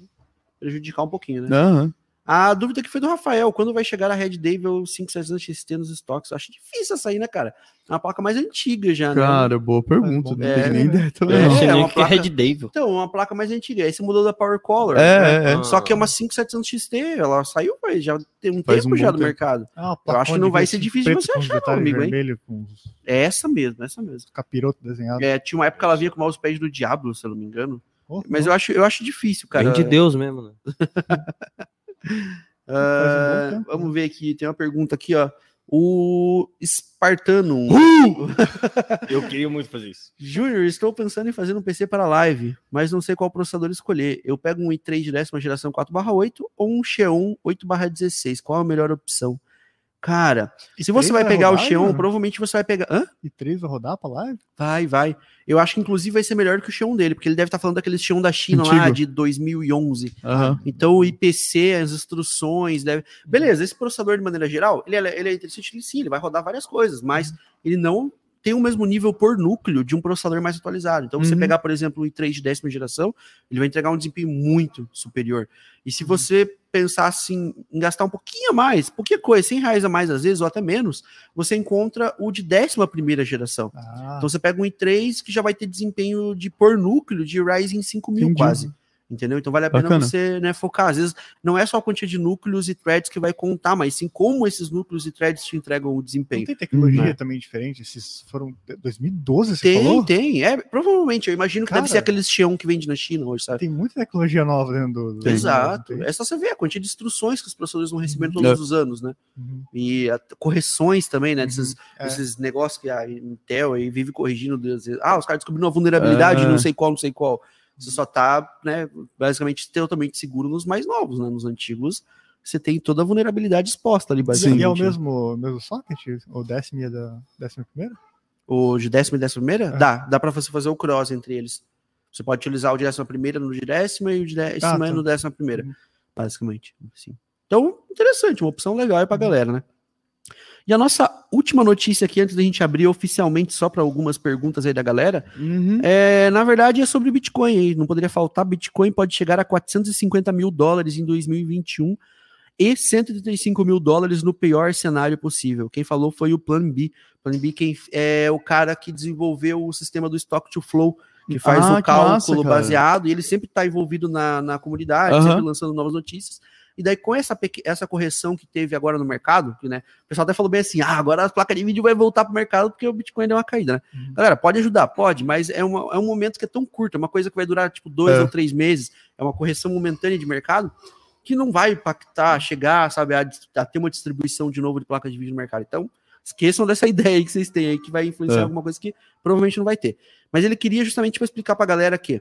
prejudicar um pouquinho, né? Aham. A dúvida que foi do Rafael, quando vai chegar a Red Devil 5700 XT nos estoques? Eu acho difícil essa aí, né, cara? É uma placa mais antiga já, né? Cara, boa pergunta. bom. Não É, nem ideia também. é, é uma é placa- Red Devil. Então, uma placa mais antiga. Aí você mudou da Power Color. É, né? é, é. Só que é uma 5700 XT, ela saiu faz já tem um Faz tempo um já do tempo. mercado. Ah, Eu acho que não vai ser difícil de você achar, não, amigo, hein? vermelho com os É essa mesmo, essa mesmo. capiroto desenhado. É, tinha uma época que ela vinha com o mousepad do Diablo, se eu não me engano. Oh, Mas oh. eu acho, eu acho difícil, cara. Vem de Deus mesmo, né? Tempo, vamos ver aqui, tem uma pergunta aqui, ó. O Espartano. Eu queria muito fazer isso. Júnior, estou pensando em fazer um PC para live, mas não sei qual processador escolher. Eu pego um i3 de décima geração 4/8 ou um Xeon 8/16. Qual a melhor opção? Cara, se você i3 vai pegar o rodar, Xeon, Júnior? provavelmente você vai pegar. Hã? E três vai rodar pra live? Vai, vai. Eu acho que inclusive vai ser melhor que o Xeon dele, porque ele deve estar falando daquele Xeon da China lá Antigo. de 2011. Aham. Então o IPC, as instruções, deve. Beleza, esse processador de maneira geral, ele é, ele é interessante, ele, sim, ele vai rodar várias coisas, mas ele não tem o mesmo nível por núcleo de um processador mais atualizado. Então, você Uhum. pegar, por exemplo, o i3 de décima geração, ele vai entregar um desempenho muito superior. E se você pensar assim, em gastar um pouquinho a mais, pouquinha coisa, 100 reais a mais às vezes, ou até menos, você encontra o de décima primeira geração. Ah, Então você pega um i3 que já vai ter desempenho de por núcleo de Ryzen 5000 Entendi. quase. Entendeu? Então vale a pena Bacana. você né, focar. Às vezes não é só a quantidade de núcleos e threads que vai contar, mas sim como esses núcleos e threads te entregam o não desempenho. tem tecnologia Né? também diferente? Esses foram de- 2012, você Tem, falou? tem. É, provavelmente, eu imagino que deve Cara. ser aqueles Xeon que vende na China hoje, sabe? Tem muita tecnologia nova dentro do. do- Exato. É só você ver a quantidade de instruções que os processadores vão recebendo Uhum. todos os anos, né? Uhum. E a- correções também, né? Uhum. Desses, É. esses negócios que a Intel aí vive corrigindo. às vezes, Ah, os caras descobriram uma vulnerabilidade, É. não sei qual, não sei qual. Você só tá, né, basicamente totalmente seguro nos mais novos, né? Nos antigos, você tem toda a vulnerabilidade exposta ali, E basicamente. é o mesmo, mesmo socket? O décimo e da décima primeira? O de décima e décima primeira? É. Dá, dá pra você fazer o cross entre eles. Você pode utilizar o de décima primeira no de décima e o de décima Ah, tá. no décima primeira, Uhum. basicamente. Assim. Então, interessante, uma opção legal aí pra galera, né? E a nossa última notícia aqui, antes da gente abrir oficialmente só para algumas perguntas aí da galera, Uhum. é, na verdade é sobre Bitcoin aí. Não poderia faltar. Bitcoin pode chegar a 450 mil dólares em 2021 e 135 mil dólares no pior cenário possível. Quem falou foi o Plan B. Plan B quem é o cara que desenvolveu o sistema do Stock to Flow, que faz Ah, o cálculo massa, baseado, e ele sempre está envolvido na, na comunidade, Aham. sempre lançando novas notícias. E daí, com essa, essa correção que teve agora no mercado, que, né, o pessoal até falou bem assim: ah, agora as placas de vídeo vai voltar pro mercado porque o Bitcoin deu uma caída, né? Uhum. Galera, pode ajudar? Pode, mas é, uma, é um momento que é tão curto, é uma coisa que vai durar tipo dois É. ou três meses, é uma correção momentânea de mercado que não vai impactar, chegar, sabe, a, a ter uma distribuição de novo de placas de vídeo no mercado. Então, esqueçam dessa ideia aí que vocês têm aí, que vai influenciar É. alguma coisa que provavelmente não vai ter. Mas ele queria justamente para explicar para a galera que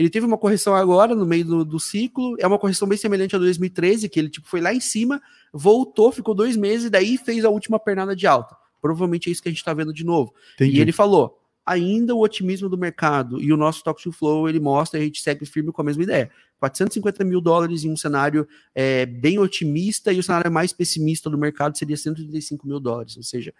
ele teve uma correção agora, no meio do, do ciclo, é uma correção bem semelhante a 2013, que ele tipo, foi lá em cima, voltou, ficou dois meses, e daí fez a última pernada de alta. Provavelmente é isso que a gente está vendo de novo. Entendi. E ele falou: ainda o otimismo do mercado e o nosso Talk to Flow ele mostra e a gente segue firme com a mesma ideia. 450 mil dólares em um cenário é, bem otimista e o cenário mais pessimista do mercado seria 135 mil dólares. Ou seja,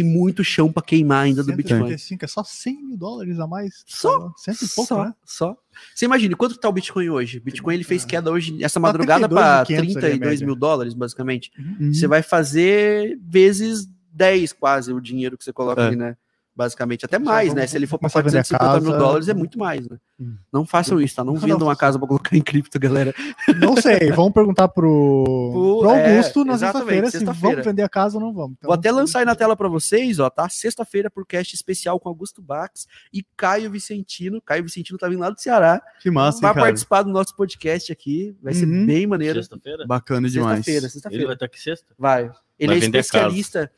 tem muito chão para queimar ainda do Bitcoin. 135 é só 100 mil dólares a mais. Só? Cento e pouco, só, né? só. Você imagina, quanto tá o Bitcoin hoje? Bitcoin ele fez Ah. queda hoje, essa Tá madrugada, para 32.500 ali a 32 média. mil dólares, basicamente. Uhum. Você vai fazer vezes 10 quase o dinheiro que você coloca É. ali, né? Basicamente, até mais, vamos- né? Se ele for para começar a vender a 450 mil casa. dólares, é muito mais, né? Hum. Não façam isso, tá? Não Não, vendam não. uma casa para colocar em cripto, galera. Não sei, vamos perguntar pro, Pro- pro é, Augusto na exatamente, sexta-feira se sexta-feira. vamos vender a casa ou não vamos. Então, Vou até lançar aí na tela para vocês, ó, tá? Sexta-feira por cast especial com Augusto Bax e Caio Vicentino. Caio Vicentino tá vindo lá do Ceará. Que massa, vai participar do nosso podcast aqui. Vai ser Uhum. bem maneiro. Sexta-feira? Bacana demais. Sexta-feira, Ele sexta-feira. vai estar aqui sexta? Vai. Ele Vai é especialista.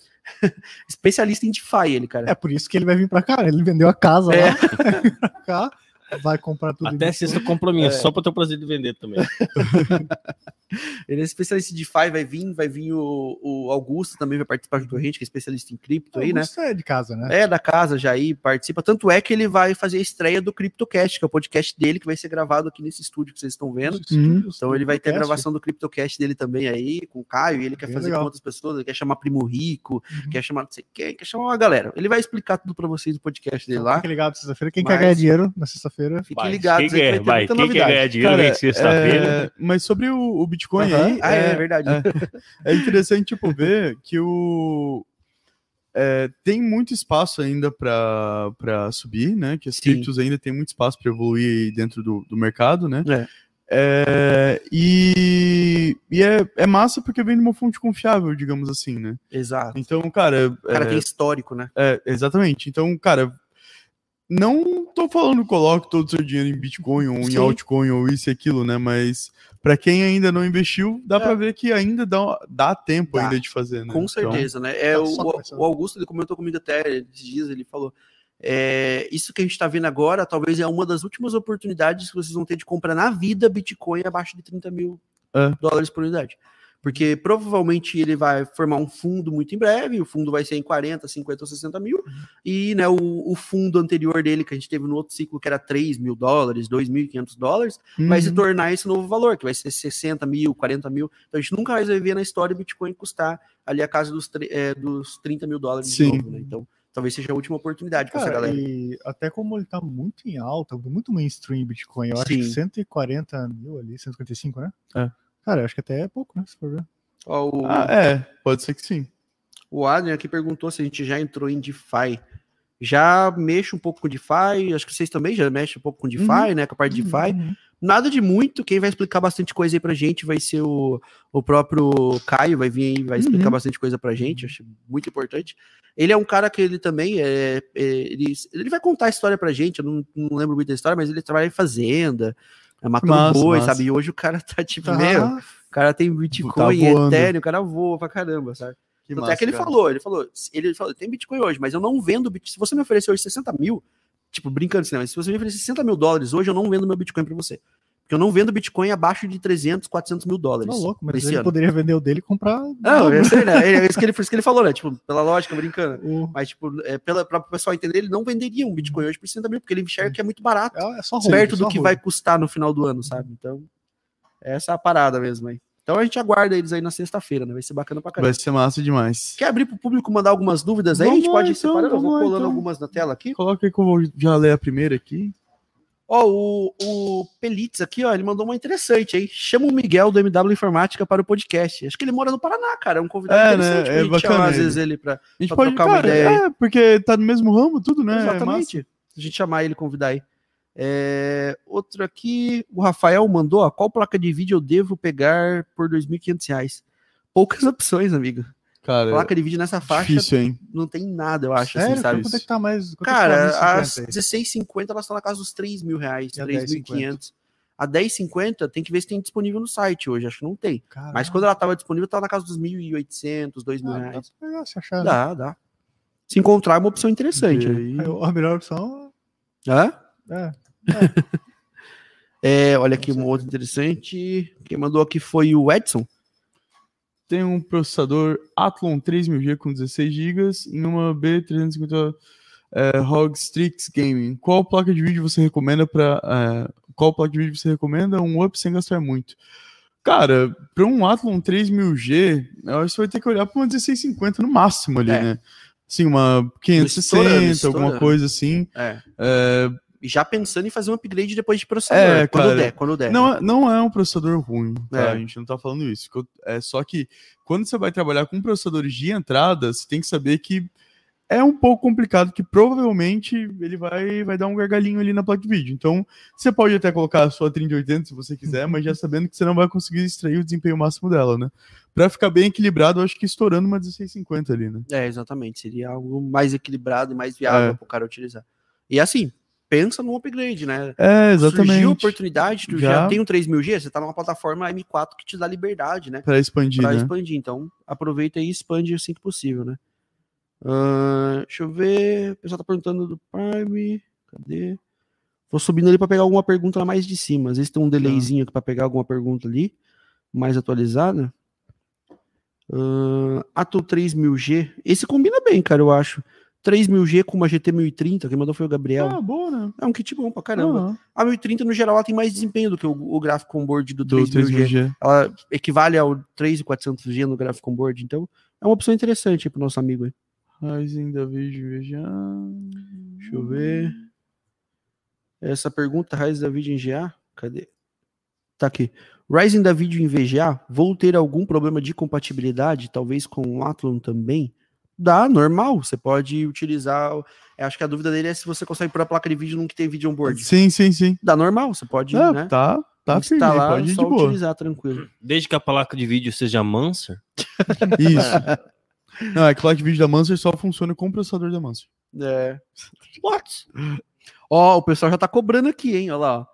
especialista em DeFi, ele, cara. É por isso que ele vai vir pra cá. Ele vendeu a casa É. lá pra cá, vai comprar tudo. Até em- sexta eu compro a minha, É. só pra ter o prazer de vender também. Ele é especialista em DeFi, vai vir, vai vir o, o Augusto também vai participar junto com a gente, que é especialista em cripto aí, né? Augusto é de casa, né? É, da casa já aí, participa. Tanto é que ele vai fazer a estreia do CryptoCast, que é o podcast dele, que vai ser gravado aqui nesse estúdio que vocês estão vendo. Uhum. Então ele vai ter a gravação do CryptoCast dele também aí, com o Caio, e ele quer Bem fazer legal. com outras pessoas, ele quer chamar Primo Rico, Uhum. quer chamar não sei quem, quer chamar uma galera. Ele vai explicar tudo pra vocês no podcast dele Então, lá. Fiquem ligados sexta-feira. Quem Mas- quer ganhar dinheiro na sexta-feira? Fiquem Vai, ligados quem aí, quer, que vai, quem quer ganhar dinheiro vem sexta-feira. é, mas sobre o, o Bitcoin aí, Ah, é, é, verdade. é interessante tipo, ver que o é, tem muito espaço ainda para subir, né? Que as Sim. criptos ainda tem muito espaço para evoluir dentro do, do mercado, né? É. É, e e é, é massa porque vem de uma fonte confiável, digamos assim, né? Exato. Então, cara, O cara é, tem histórico, né? é, exatamente. Então, cara, não tô falando coloque todo o seu dinheiro em Bitcoin ou em Sim. altcoin ou isso e aquilo, né? Mas para quem ainda não investiu, dá É. pra ver que ainda dá, dá tempo Dá. ainda de fazer, né? Com Então, certeza, né? É, tá o, o Augusto ele comentou comigo até esses dias, ele falou. é, isso que a gente está vendo agora, talvez é uma das últimas oportunidades que vocês vão ter de comprar na vida Bitcoin abaixo de 30 mil É. dólares por unidade. Porque provavelmente ele vai formar um fundo muito em breve, o fundo vai ser em 40, 50 ou 60 mil, e né, o, o fundo anterior dele, que a gente teve no outro ciclo, que era 3 mil dólares, 2.500 dólares, vai se uhum. tornar esse novo valor, que vai ser 60 mil, 40 mil. Então a gente nunca mais vai ver na história o Bitcoin custar ali a casa dos, é, dos 30 mil dólares Sim. de novo, né? Então talvez seja a última oportunidade para essa galera. e até como ele tá muito em alta, muito mainstream Bitcoin, eu acho que Sim. 140 mil ali, 155, né? É. Cara, eu acho que até é pouco, né? Se for ver. Ó, o, Ah, é, pode ser que sim. o Adrian aqui perguntou se a gente já entrou em DeFi. Já mexo um pouco com DeFi, acho que vocês também já mexem um pouco com DeFi, né? Com a parte de DeFi. Uhum. Nada de muito, quem vai explicar bastante coisa aí pra gente vai ser o, o próprio Caio, vai vir aí, vai explicar Uhum. bastante coisa pra gente, acho muito importante. Ele é um cara que ele também é, é, ele, ele vai contar a história pra gente, eu não, não lembro muito da história, mas ele trabalha em fazenda, matando Massa, boi, massa. sabe? E hoje o cara tá tipo, Tá, meu, o cara tem Bitcoin, Tá. Ethereum, o cara voa pra caramba, sabe? Que Até massa, que ele cara. falou, ele falou, ele falou, tem Bitcoin hoje, mas eu não vendo Bitcoin. Se você me oferecer hoje 60 mil, tipo, brincando assim, né, mas se você me oferecer 60 mil dólares hoje, eu não vendo meu Bitcoin pra você. Porque eu não vendo Bitcoin abaixo de 300, 400 mil dólares. Tá louco, mas ele ano. poderia vender o dele e comprar. Não, eu sei, né? É isso que ele, isso que ele falou, né? Tipo, pela lógica, brincando. Mas, tipo, é, pela, pra o pessoal entender, ele não venderia um Bitcoin hoje por 60 mil, porque ele enxerga que é muito barato, É, é só hold, perto só do que vai custar no final do ano, sabe? Então, essa é a parada mesmo aí. Então a gente aguarda eles aí na sexta-feira, né? Vai ser bacana pra caramba. Vai ser massa demais. Quer abrir pro público mandar algumas dúvidas aí? a Vamos gente lá, pode ir então, separando, eu vou vamos lá, colando então. algumas na tela aqui. Coloca aí que eu vou já ler a primeira aqui. Ó, o, o Pelitz aqui, ó, ele mandou uma interessante aí. Chama o Miguel do MW Informática para o podcast. Acho que ele mora no Paraná, cara. É um convidado É, interessante né? É gente bacana chamar, às vezes, ele pra. A gente Pra pode, trocar uma cara, ideia aí. é, porque tá no mesmo ramo, tudo, né? É. Exatamente. a gente chamar ele e convidar aí. É, outro aqui, o Rafael mandou, ó, qual placa de vídeo eu devo pegar por 2.500 reais? Poucas opções, amigo. Cara, Placa de vídeo nessa faixa difícil, hein? não tem nada, eu acho, Sério? assim, sabe? Quanto é que tá mais? é tá Cara, as 50 aí? 16,50 elas estão na casa dos 3 mil reais, E a 3.500. A 10,50 tem que ver se tem disponível no site hoje, acho que não tem. Caralho. Mas quando ela tava disponível, tava na casa dos 1.800, 2 mil Ah, dá reais. pra pegar, se achar. né? Dá, dá. Se encontrar é uma opção interessante. Né? aí- A melhor opção Hã? é. É, olha aqui uma outra interessante. Quem mandou aqui foi o Edson. Tem um processador Athlon 3000G com 16 GB em uma B350 é, ROG Strix Gaming. Qual placa de vídeo você recomenda para qual placa de vídeo você recomenda um up sem gastar muito? Cara, para um Athlon 3000G, eu acho que você vai ter que olhar para uma 1650 no máximo ali, É. né? Assim, uma 560, Estourando, alguma coisa assim. É. É, E já pensando em fazer um upgrade depois de processador. É, quando cara. der, quando der. Não, é- não é um processador ruim, tá? É. A gente não tá falando isso. É só que quando você vai trabalhar com processadores de entrada, você tem que saber que é um pouco complicado, que provavelmente ele vai, vai dar um gargalinho ali na placa de vídeo. Então, você pode até colocar a sua 3080 se você quiser, mas já sabendo que você não vai conseguir extrair o desempenho máximo dela, né? Pra ficar bem equilibrado, eu acho que estourando uma 1650 ali, né? É, exatamente. Seria algo mais equilibrado e mais viável É. para o cara utilizar. E assim, pensa num upgrade, né? É, Surgiu a exatamente. oportunidade, tu já, Já. tem um 3000G, você tá numa plataforma M4 que te dá liberdade, né? Pra expandir, Pra né? expandir. Então, aproveita e expande assim que possível, né? Ahn, deixa eu ver. O pessoal tá perguntando do Prime. Cadê? Vou subindo ali para pegar alguma pergunta lá mais de cima. Às vezes tem um delayzinho aqui para pegar alguma pergunta ali, mais atualizada. Uh, Ato 3000G. Esse combina bem, cara, eu acho. 3000G com uma GT 1030, quem mandou foi o Gabriel. Ah, boa, né? É um kit bom pra caramba. Aham. A 1030, no geral, ela tem mais desempenho do que o, o gráfico on-board do, Do 3000G. 3000G. Ela equivale ao 3400G no gráfico on-board, então é uma opção interessante aí pro nosso amigo aí. Ryzen da veja. Deixa eu ver. Essa pergunta, Ryzen da vídeo em GA? Cadê? Tá aqui. Ryzen da vídeo em VGA, vou ter algum problema de compatibilidade, talvez com o Athlon também? Dá, normal. Você pode utilizar. eu Acho que a dúvida dele é se você consegue pôr a placa de vídeo num que tem vídeo on-board. Sim, sim, sim. Dá normal, você pode, É, né? Tá, tá firme, instalar, pode ir de só boa. utilizar tranquilo. Desde que a placa de vídeo seja Manser, Isso. Não, é que placa de vídeo da Mancer só funciona com o processador da Mancer. É. What? Ó, o pessoal já tá cobrando aqui, hein? Olha lá. ó.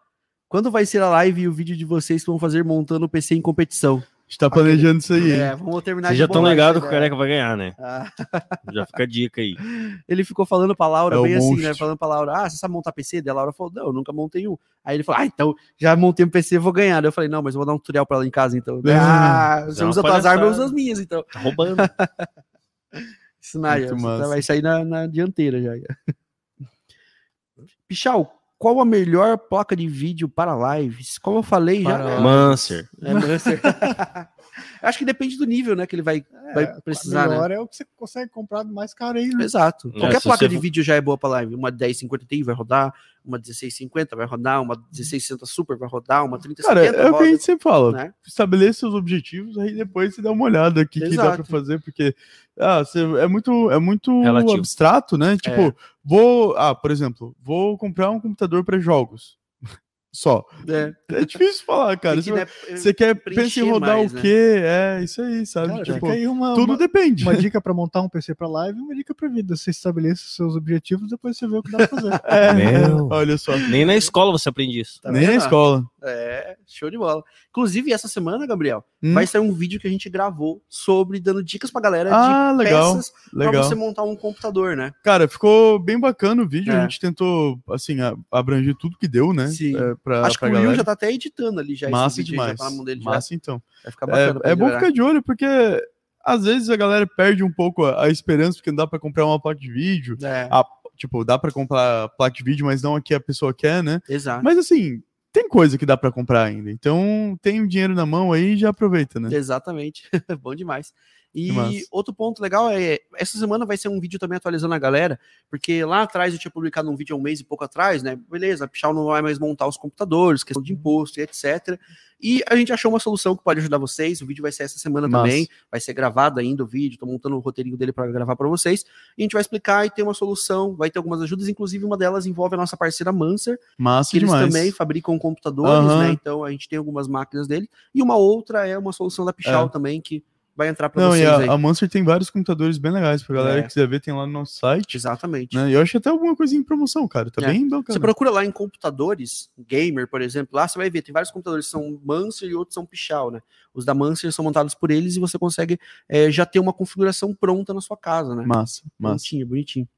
Quando vai ser a live e o vídeo de vocês que vão fazer montando o PC em competição? A gente tá planejando isso aí. É, vamos terminar vocês de já estão ligados essa que o. Careca vai ganhar, né? Ah, Já fica a dica aí. ele ficou falando pra Laura É bem assim, né? Falando pra Laura, ah, você sabe montar PC? Daí a Laura falou, não, eu nunca montei um. Aí ele falou, ah, então já montei um PC, vou ganhar. Daí eu falei, não, mas eu vou dar um tutorial pra ela em casa, então. É. Ah, você É usa tuas armas, eu uso as minhas, então. Tá roubando. Isso na Muito você massa. vai sair na, na dianteira já. Pichal, qual a melhor placa de vídeo para lives? Como eu falei já. Para né? Manser. É, Mancer. Acho que depende do nível, né? Que ele vai, vai precisar, a né? melhor é o que você consegue comprar mais caro aí, né? Exato. É, Qualquer placa você de vídeo já é boa para live. Uma 1050 Ti vai rodar, uma 1650 vai rodar, uma 1660 Super vai rodar, uma 3070 Cara, é o que a roda, gente sempre fala. né? Estabeleça os objetivos, aí depois você dá uma olhada aqui que dá pra fazer, porque ah, você- é muito, é muito Relativo. abstrato, né? Tipo, É. vou. Ah, por exemplo, vou comprar um computador para jogos. Só. É, É difícil falar, cara. tem que, Você, né, você quer pensa preencher em rodar mais, o né? quê? É isso aí, sabe? Cara, tipo, uma, tudo uma, depende. uma dica pra montar um PC pra live e uma dica pra vida. Você estabeleça os seus objetivos, depois você vê o que dá pra fazer. É, Meu. olha só. Nem na escola você aprende isso. Tá Nem na escola. É, show de bola. Inclusive, essa semana, Gabriel, Hum. vai sair um vídeo que a gente gravou sobre dando dicas pra galera Ah, de legal. peças pra Legal. você montar um computador, né? Cara, ficou bem bacana o vídeo. É. A gente tentou, assim, abranger tudo que deu, né? Sim. É, pra, Acho que pra o galera. Will já tá até editando ali já Massa demais. já tá dele já. Massa, então. Vai ficar bacana. É, é bom ficar de olho, porque às vezes a galera perde um pouco a, a esperança, porque não dá pra comprar uma placa de vídeo. É, Ah, Tipo, dá pra comprar placa de vídeo, mas não a que a pessoa quer, né? exato. Mas assim, tem coisa que dá pra comprar ainda. Então, tem o dinheiro na mão aí e já aproveita, né? Exatamente. Bom demais. E outro ponto legal é, essa semana vai ser um vídeo também atualizando a galera, porque lá atrás eu tinha publicado um vídeo há um mês e pouco atrás, né? Beleza, a Pichal não vai mais montar os computadores, questão de imposto e etc. E a gente achou uma solução que pode ajudar vocês. O vídeo vai ser essa semana também, vai ser gravado ainda o vídeo, tô montando o roteirinho dele para gravar para vocês. E a gente vai explicar e ter uma solução, vai ter algumas ajudas, inclusive uma delas envolve a nossa parceira Manser, Massa que eles demais. também fabricam computadores, Aham. né? Então a gente tem algumas máquinas dele. E uma outra é uma solução da Pichal É. também, que vai entrar para Não, vocês e aí. a, a Monster tem vários computadores bem legais pra galera É. que quiser ver, tem lá no nosso site. Exatamente. Né? E eu acho até alguma coisa em promoção, cara. Tá É. bem Você bacana. procura lá em computadores, gamer, por exemplo, lá você vai ver, tem vários computadores que são Manser e outros são Pichal, né? Os da Manser são montados por eles e você consegue é, já ter uma configuração pronta na sua casa, né? Massa, massa. Bonitinho, bonitinho.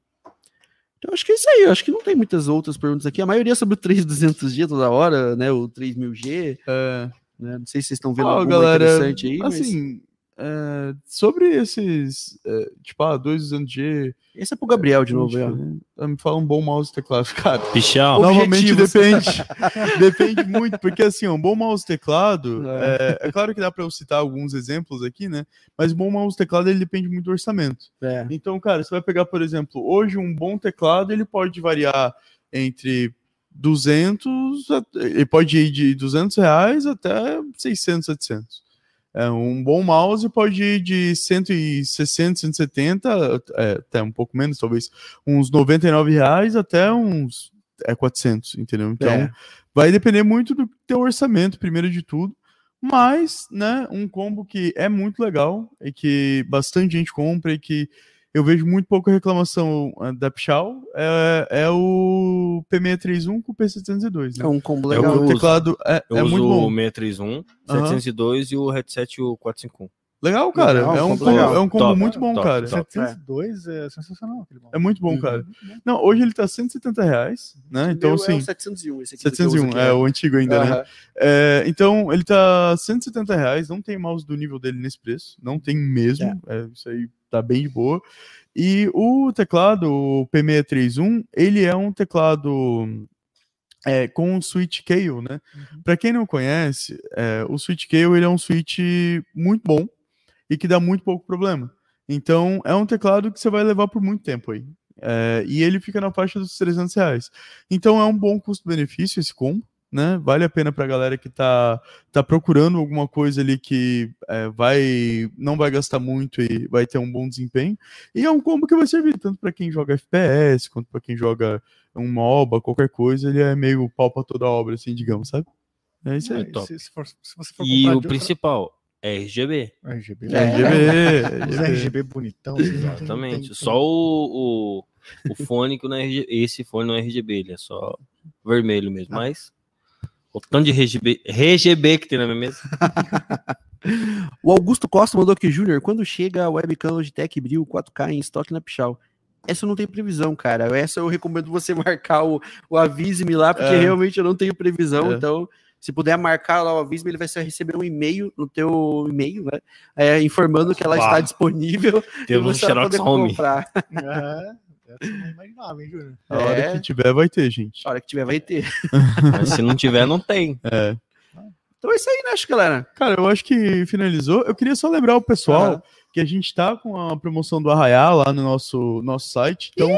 Então acho que é isso aí, acho que não tem muitas outras perguntas aqui. A maioria é sobre o 3200G toda hora, né? O 3000G, É, né? Não sei se vocês estão vendo Ó, alguma galera, interessante aí, mas assim, é, sobre esses, é, tipo, ah, 200G, esse é pro Gabriel de novo, aí, ó. né? me fala um bom mouse teclado. Cara, novamente Objetivos. depende. depende muito, porque assim, um bom mouse teclado, é. é claro que dá para eu citar alguns exemplos aqui, né? Mas um bom mouse teclado ele depende muito do orçamento. É. Então, cara, você vai pegar, por exemplo, hoje um bom teclado ele pode variar entre 200, a- ele pode ir de 200 reais até 600, 700. É, um bom mouse pode ir de 160, 170, é, até um pouco menos, talvez uns 99 reais até uns é, 400, entendeu? Então, É. vai depender muito do teu orçamento, primeiro de tudo. Mas, né, um combo que é muito legal e que bastante gente compra e que eu vejo muito pouca reclamação ah, da Pichal é, é o P631 com o P702. Né? É um combo É o legal. eu o uso. teclado é, Eu é uso muito o bom. 631, Aham. 702 e o headset o 451. Legal, cara. Legal, é, um combo legal. é um combo Top, muito bom, top, cara. top. 702 é sensacional. aquele mouse. É muito bom, Uhum. cara. Não, hoje ele tá 170 reais, né? Então, assim. é o 701, esse aqui do que eu uso 701, aqui, é né? o antigo ainda, né? Aham. É, então, ele tá 170 reais, não tem mouse do nível dele nesse preço, não tem mesmo, é, isso aí tá bem de boa. E o teclado, o P631, ele é um teclado é, com switch Kale, né? Pra quem não conhece, é, o switch Kale ele é um switch muito bom e que dá muito pouco problema. Então, é um teclado que você vai levar por muito tempo aí. É, e ele fica na faixa dos 300 reais. Então, é um bom custo-benefício esse combo né? Vale a pena pra galera que tá, tá procurando alguma coisa ali que é, vai não vai gastar muito e vai ter um bom desempenho. E é um combo que vai servir tanto para quem joga FPS quanto para quem joga um MOBA, qualquer coisa, ele é meio pau pra toda a obra, assim, digamos, sabe? É isso aí. É, top. Se, se for- se você for E o outra- principal, RGB. RGB. É. RGB, Os RGB bonitão. Exatamente. Só o, o, o fone que não é RGB. Esse fone não é RGB, ele é só vermelho mesmo. Ah. Mas o tanto de RGB, RGB que tem na minha mesa. O Augusto Costa mandou aqui, Júnior, quando chega a webcam Logitech Brio 4K em estoque na Pichal? Essa não tem previsão, cara. Essa eu recomendo você marcar o, o Avise-me lá, porque É. realmente eu não tenho previsão. É. Então, se puder marcar lá o Avise-me, ele vai ser- receber um e-mail no teu e-mail, né? É, informando que ela Bah. está disponível. Temos um Xerox poder Home. comprar. É, essa eu não imaginava, hein, Júnior? A hora É. que tiver, vai ter, gente. A hora que tiver, vai ter. Mas se não tiver, não tem. É. Então é isso aí, né, acho, galera? Cara, eu acho que finalizou. Eu queria só lembrar o pessoal Aham. que a gente tá com a promoção do Arraiá lá no nosso, nosso site. Então,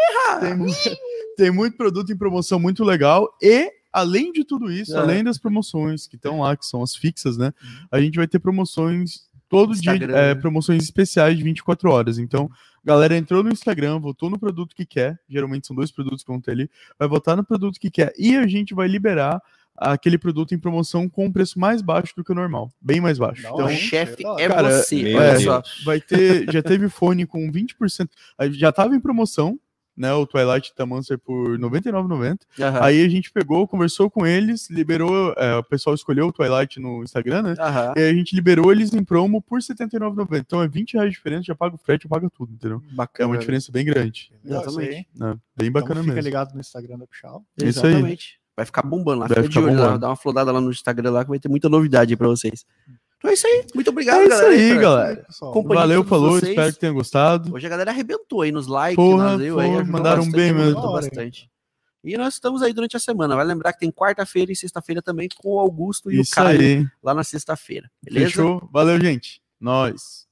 tem, tem muito produto em promoção muito legal. E, além de tudo isso, É. além das promoções que estão lá, que são as fixas, né? A gente vai ter promoções todo Instagram, dia, é, né? promoções especiais de 24 horas. Então, galera entrou no Instagram, votou no produto que quer. Geralmente são dois produtos que vão ter ali. Vai votar no produto que quer. E a gente vai liberar aquele produto em promoção com um preço mais baixo do que o normal. Bem mais baixo. Da Então, o chefe é Cara, você. só. vai ter, já teve fone com 20%, aí já tava em promoção, né, o Twilight da Monster por R$ 99,90. Aham. Aí a gente pegou, conversou com eles, liberou, é, o pessoal escolheu o Twilight no Instagram, né? Aham. E aí a gente liberou eles em promo por R$ 79,90. Então é 20 reais de diferença, já paga o frete, já paga tudo, entendeu? É Bacana. uma diferença bem grande, Exatamente. né? Bem Então bacana fica mesmo. ligado no Instagram da Pichal. Isso aí. Exatamente. Vai ficar bombando lá. Vai Fica de olho lá, bombando. dá uma flodada lá no Instagram lá que vai ter muita novidade aí pra vocês. Então é isso aí. Muito obrigado, É isso galera. aí, pra- galera. pessoal. Companhia Valeu, falou, vocês. espero que tenham gostado. Hoje a galera arrebentou aí nos likes, Porra, aí, porra, ajudou mandaram bastante, bem mesmo. bastante. E nós estamos aí durante a semana. Vai lembrar que tem quarta-feira e sexta-feira também com o Augusto e Isso o Caio aí. lá na sexta-feira. Beleza? Fechou? Valeu, gente. Nós.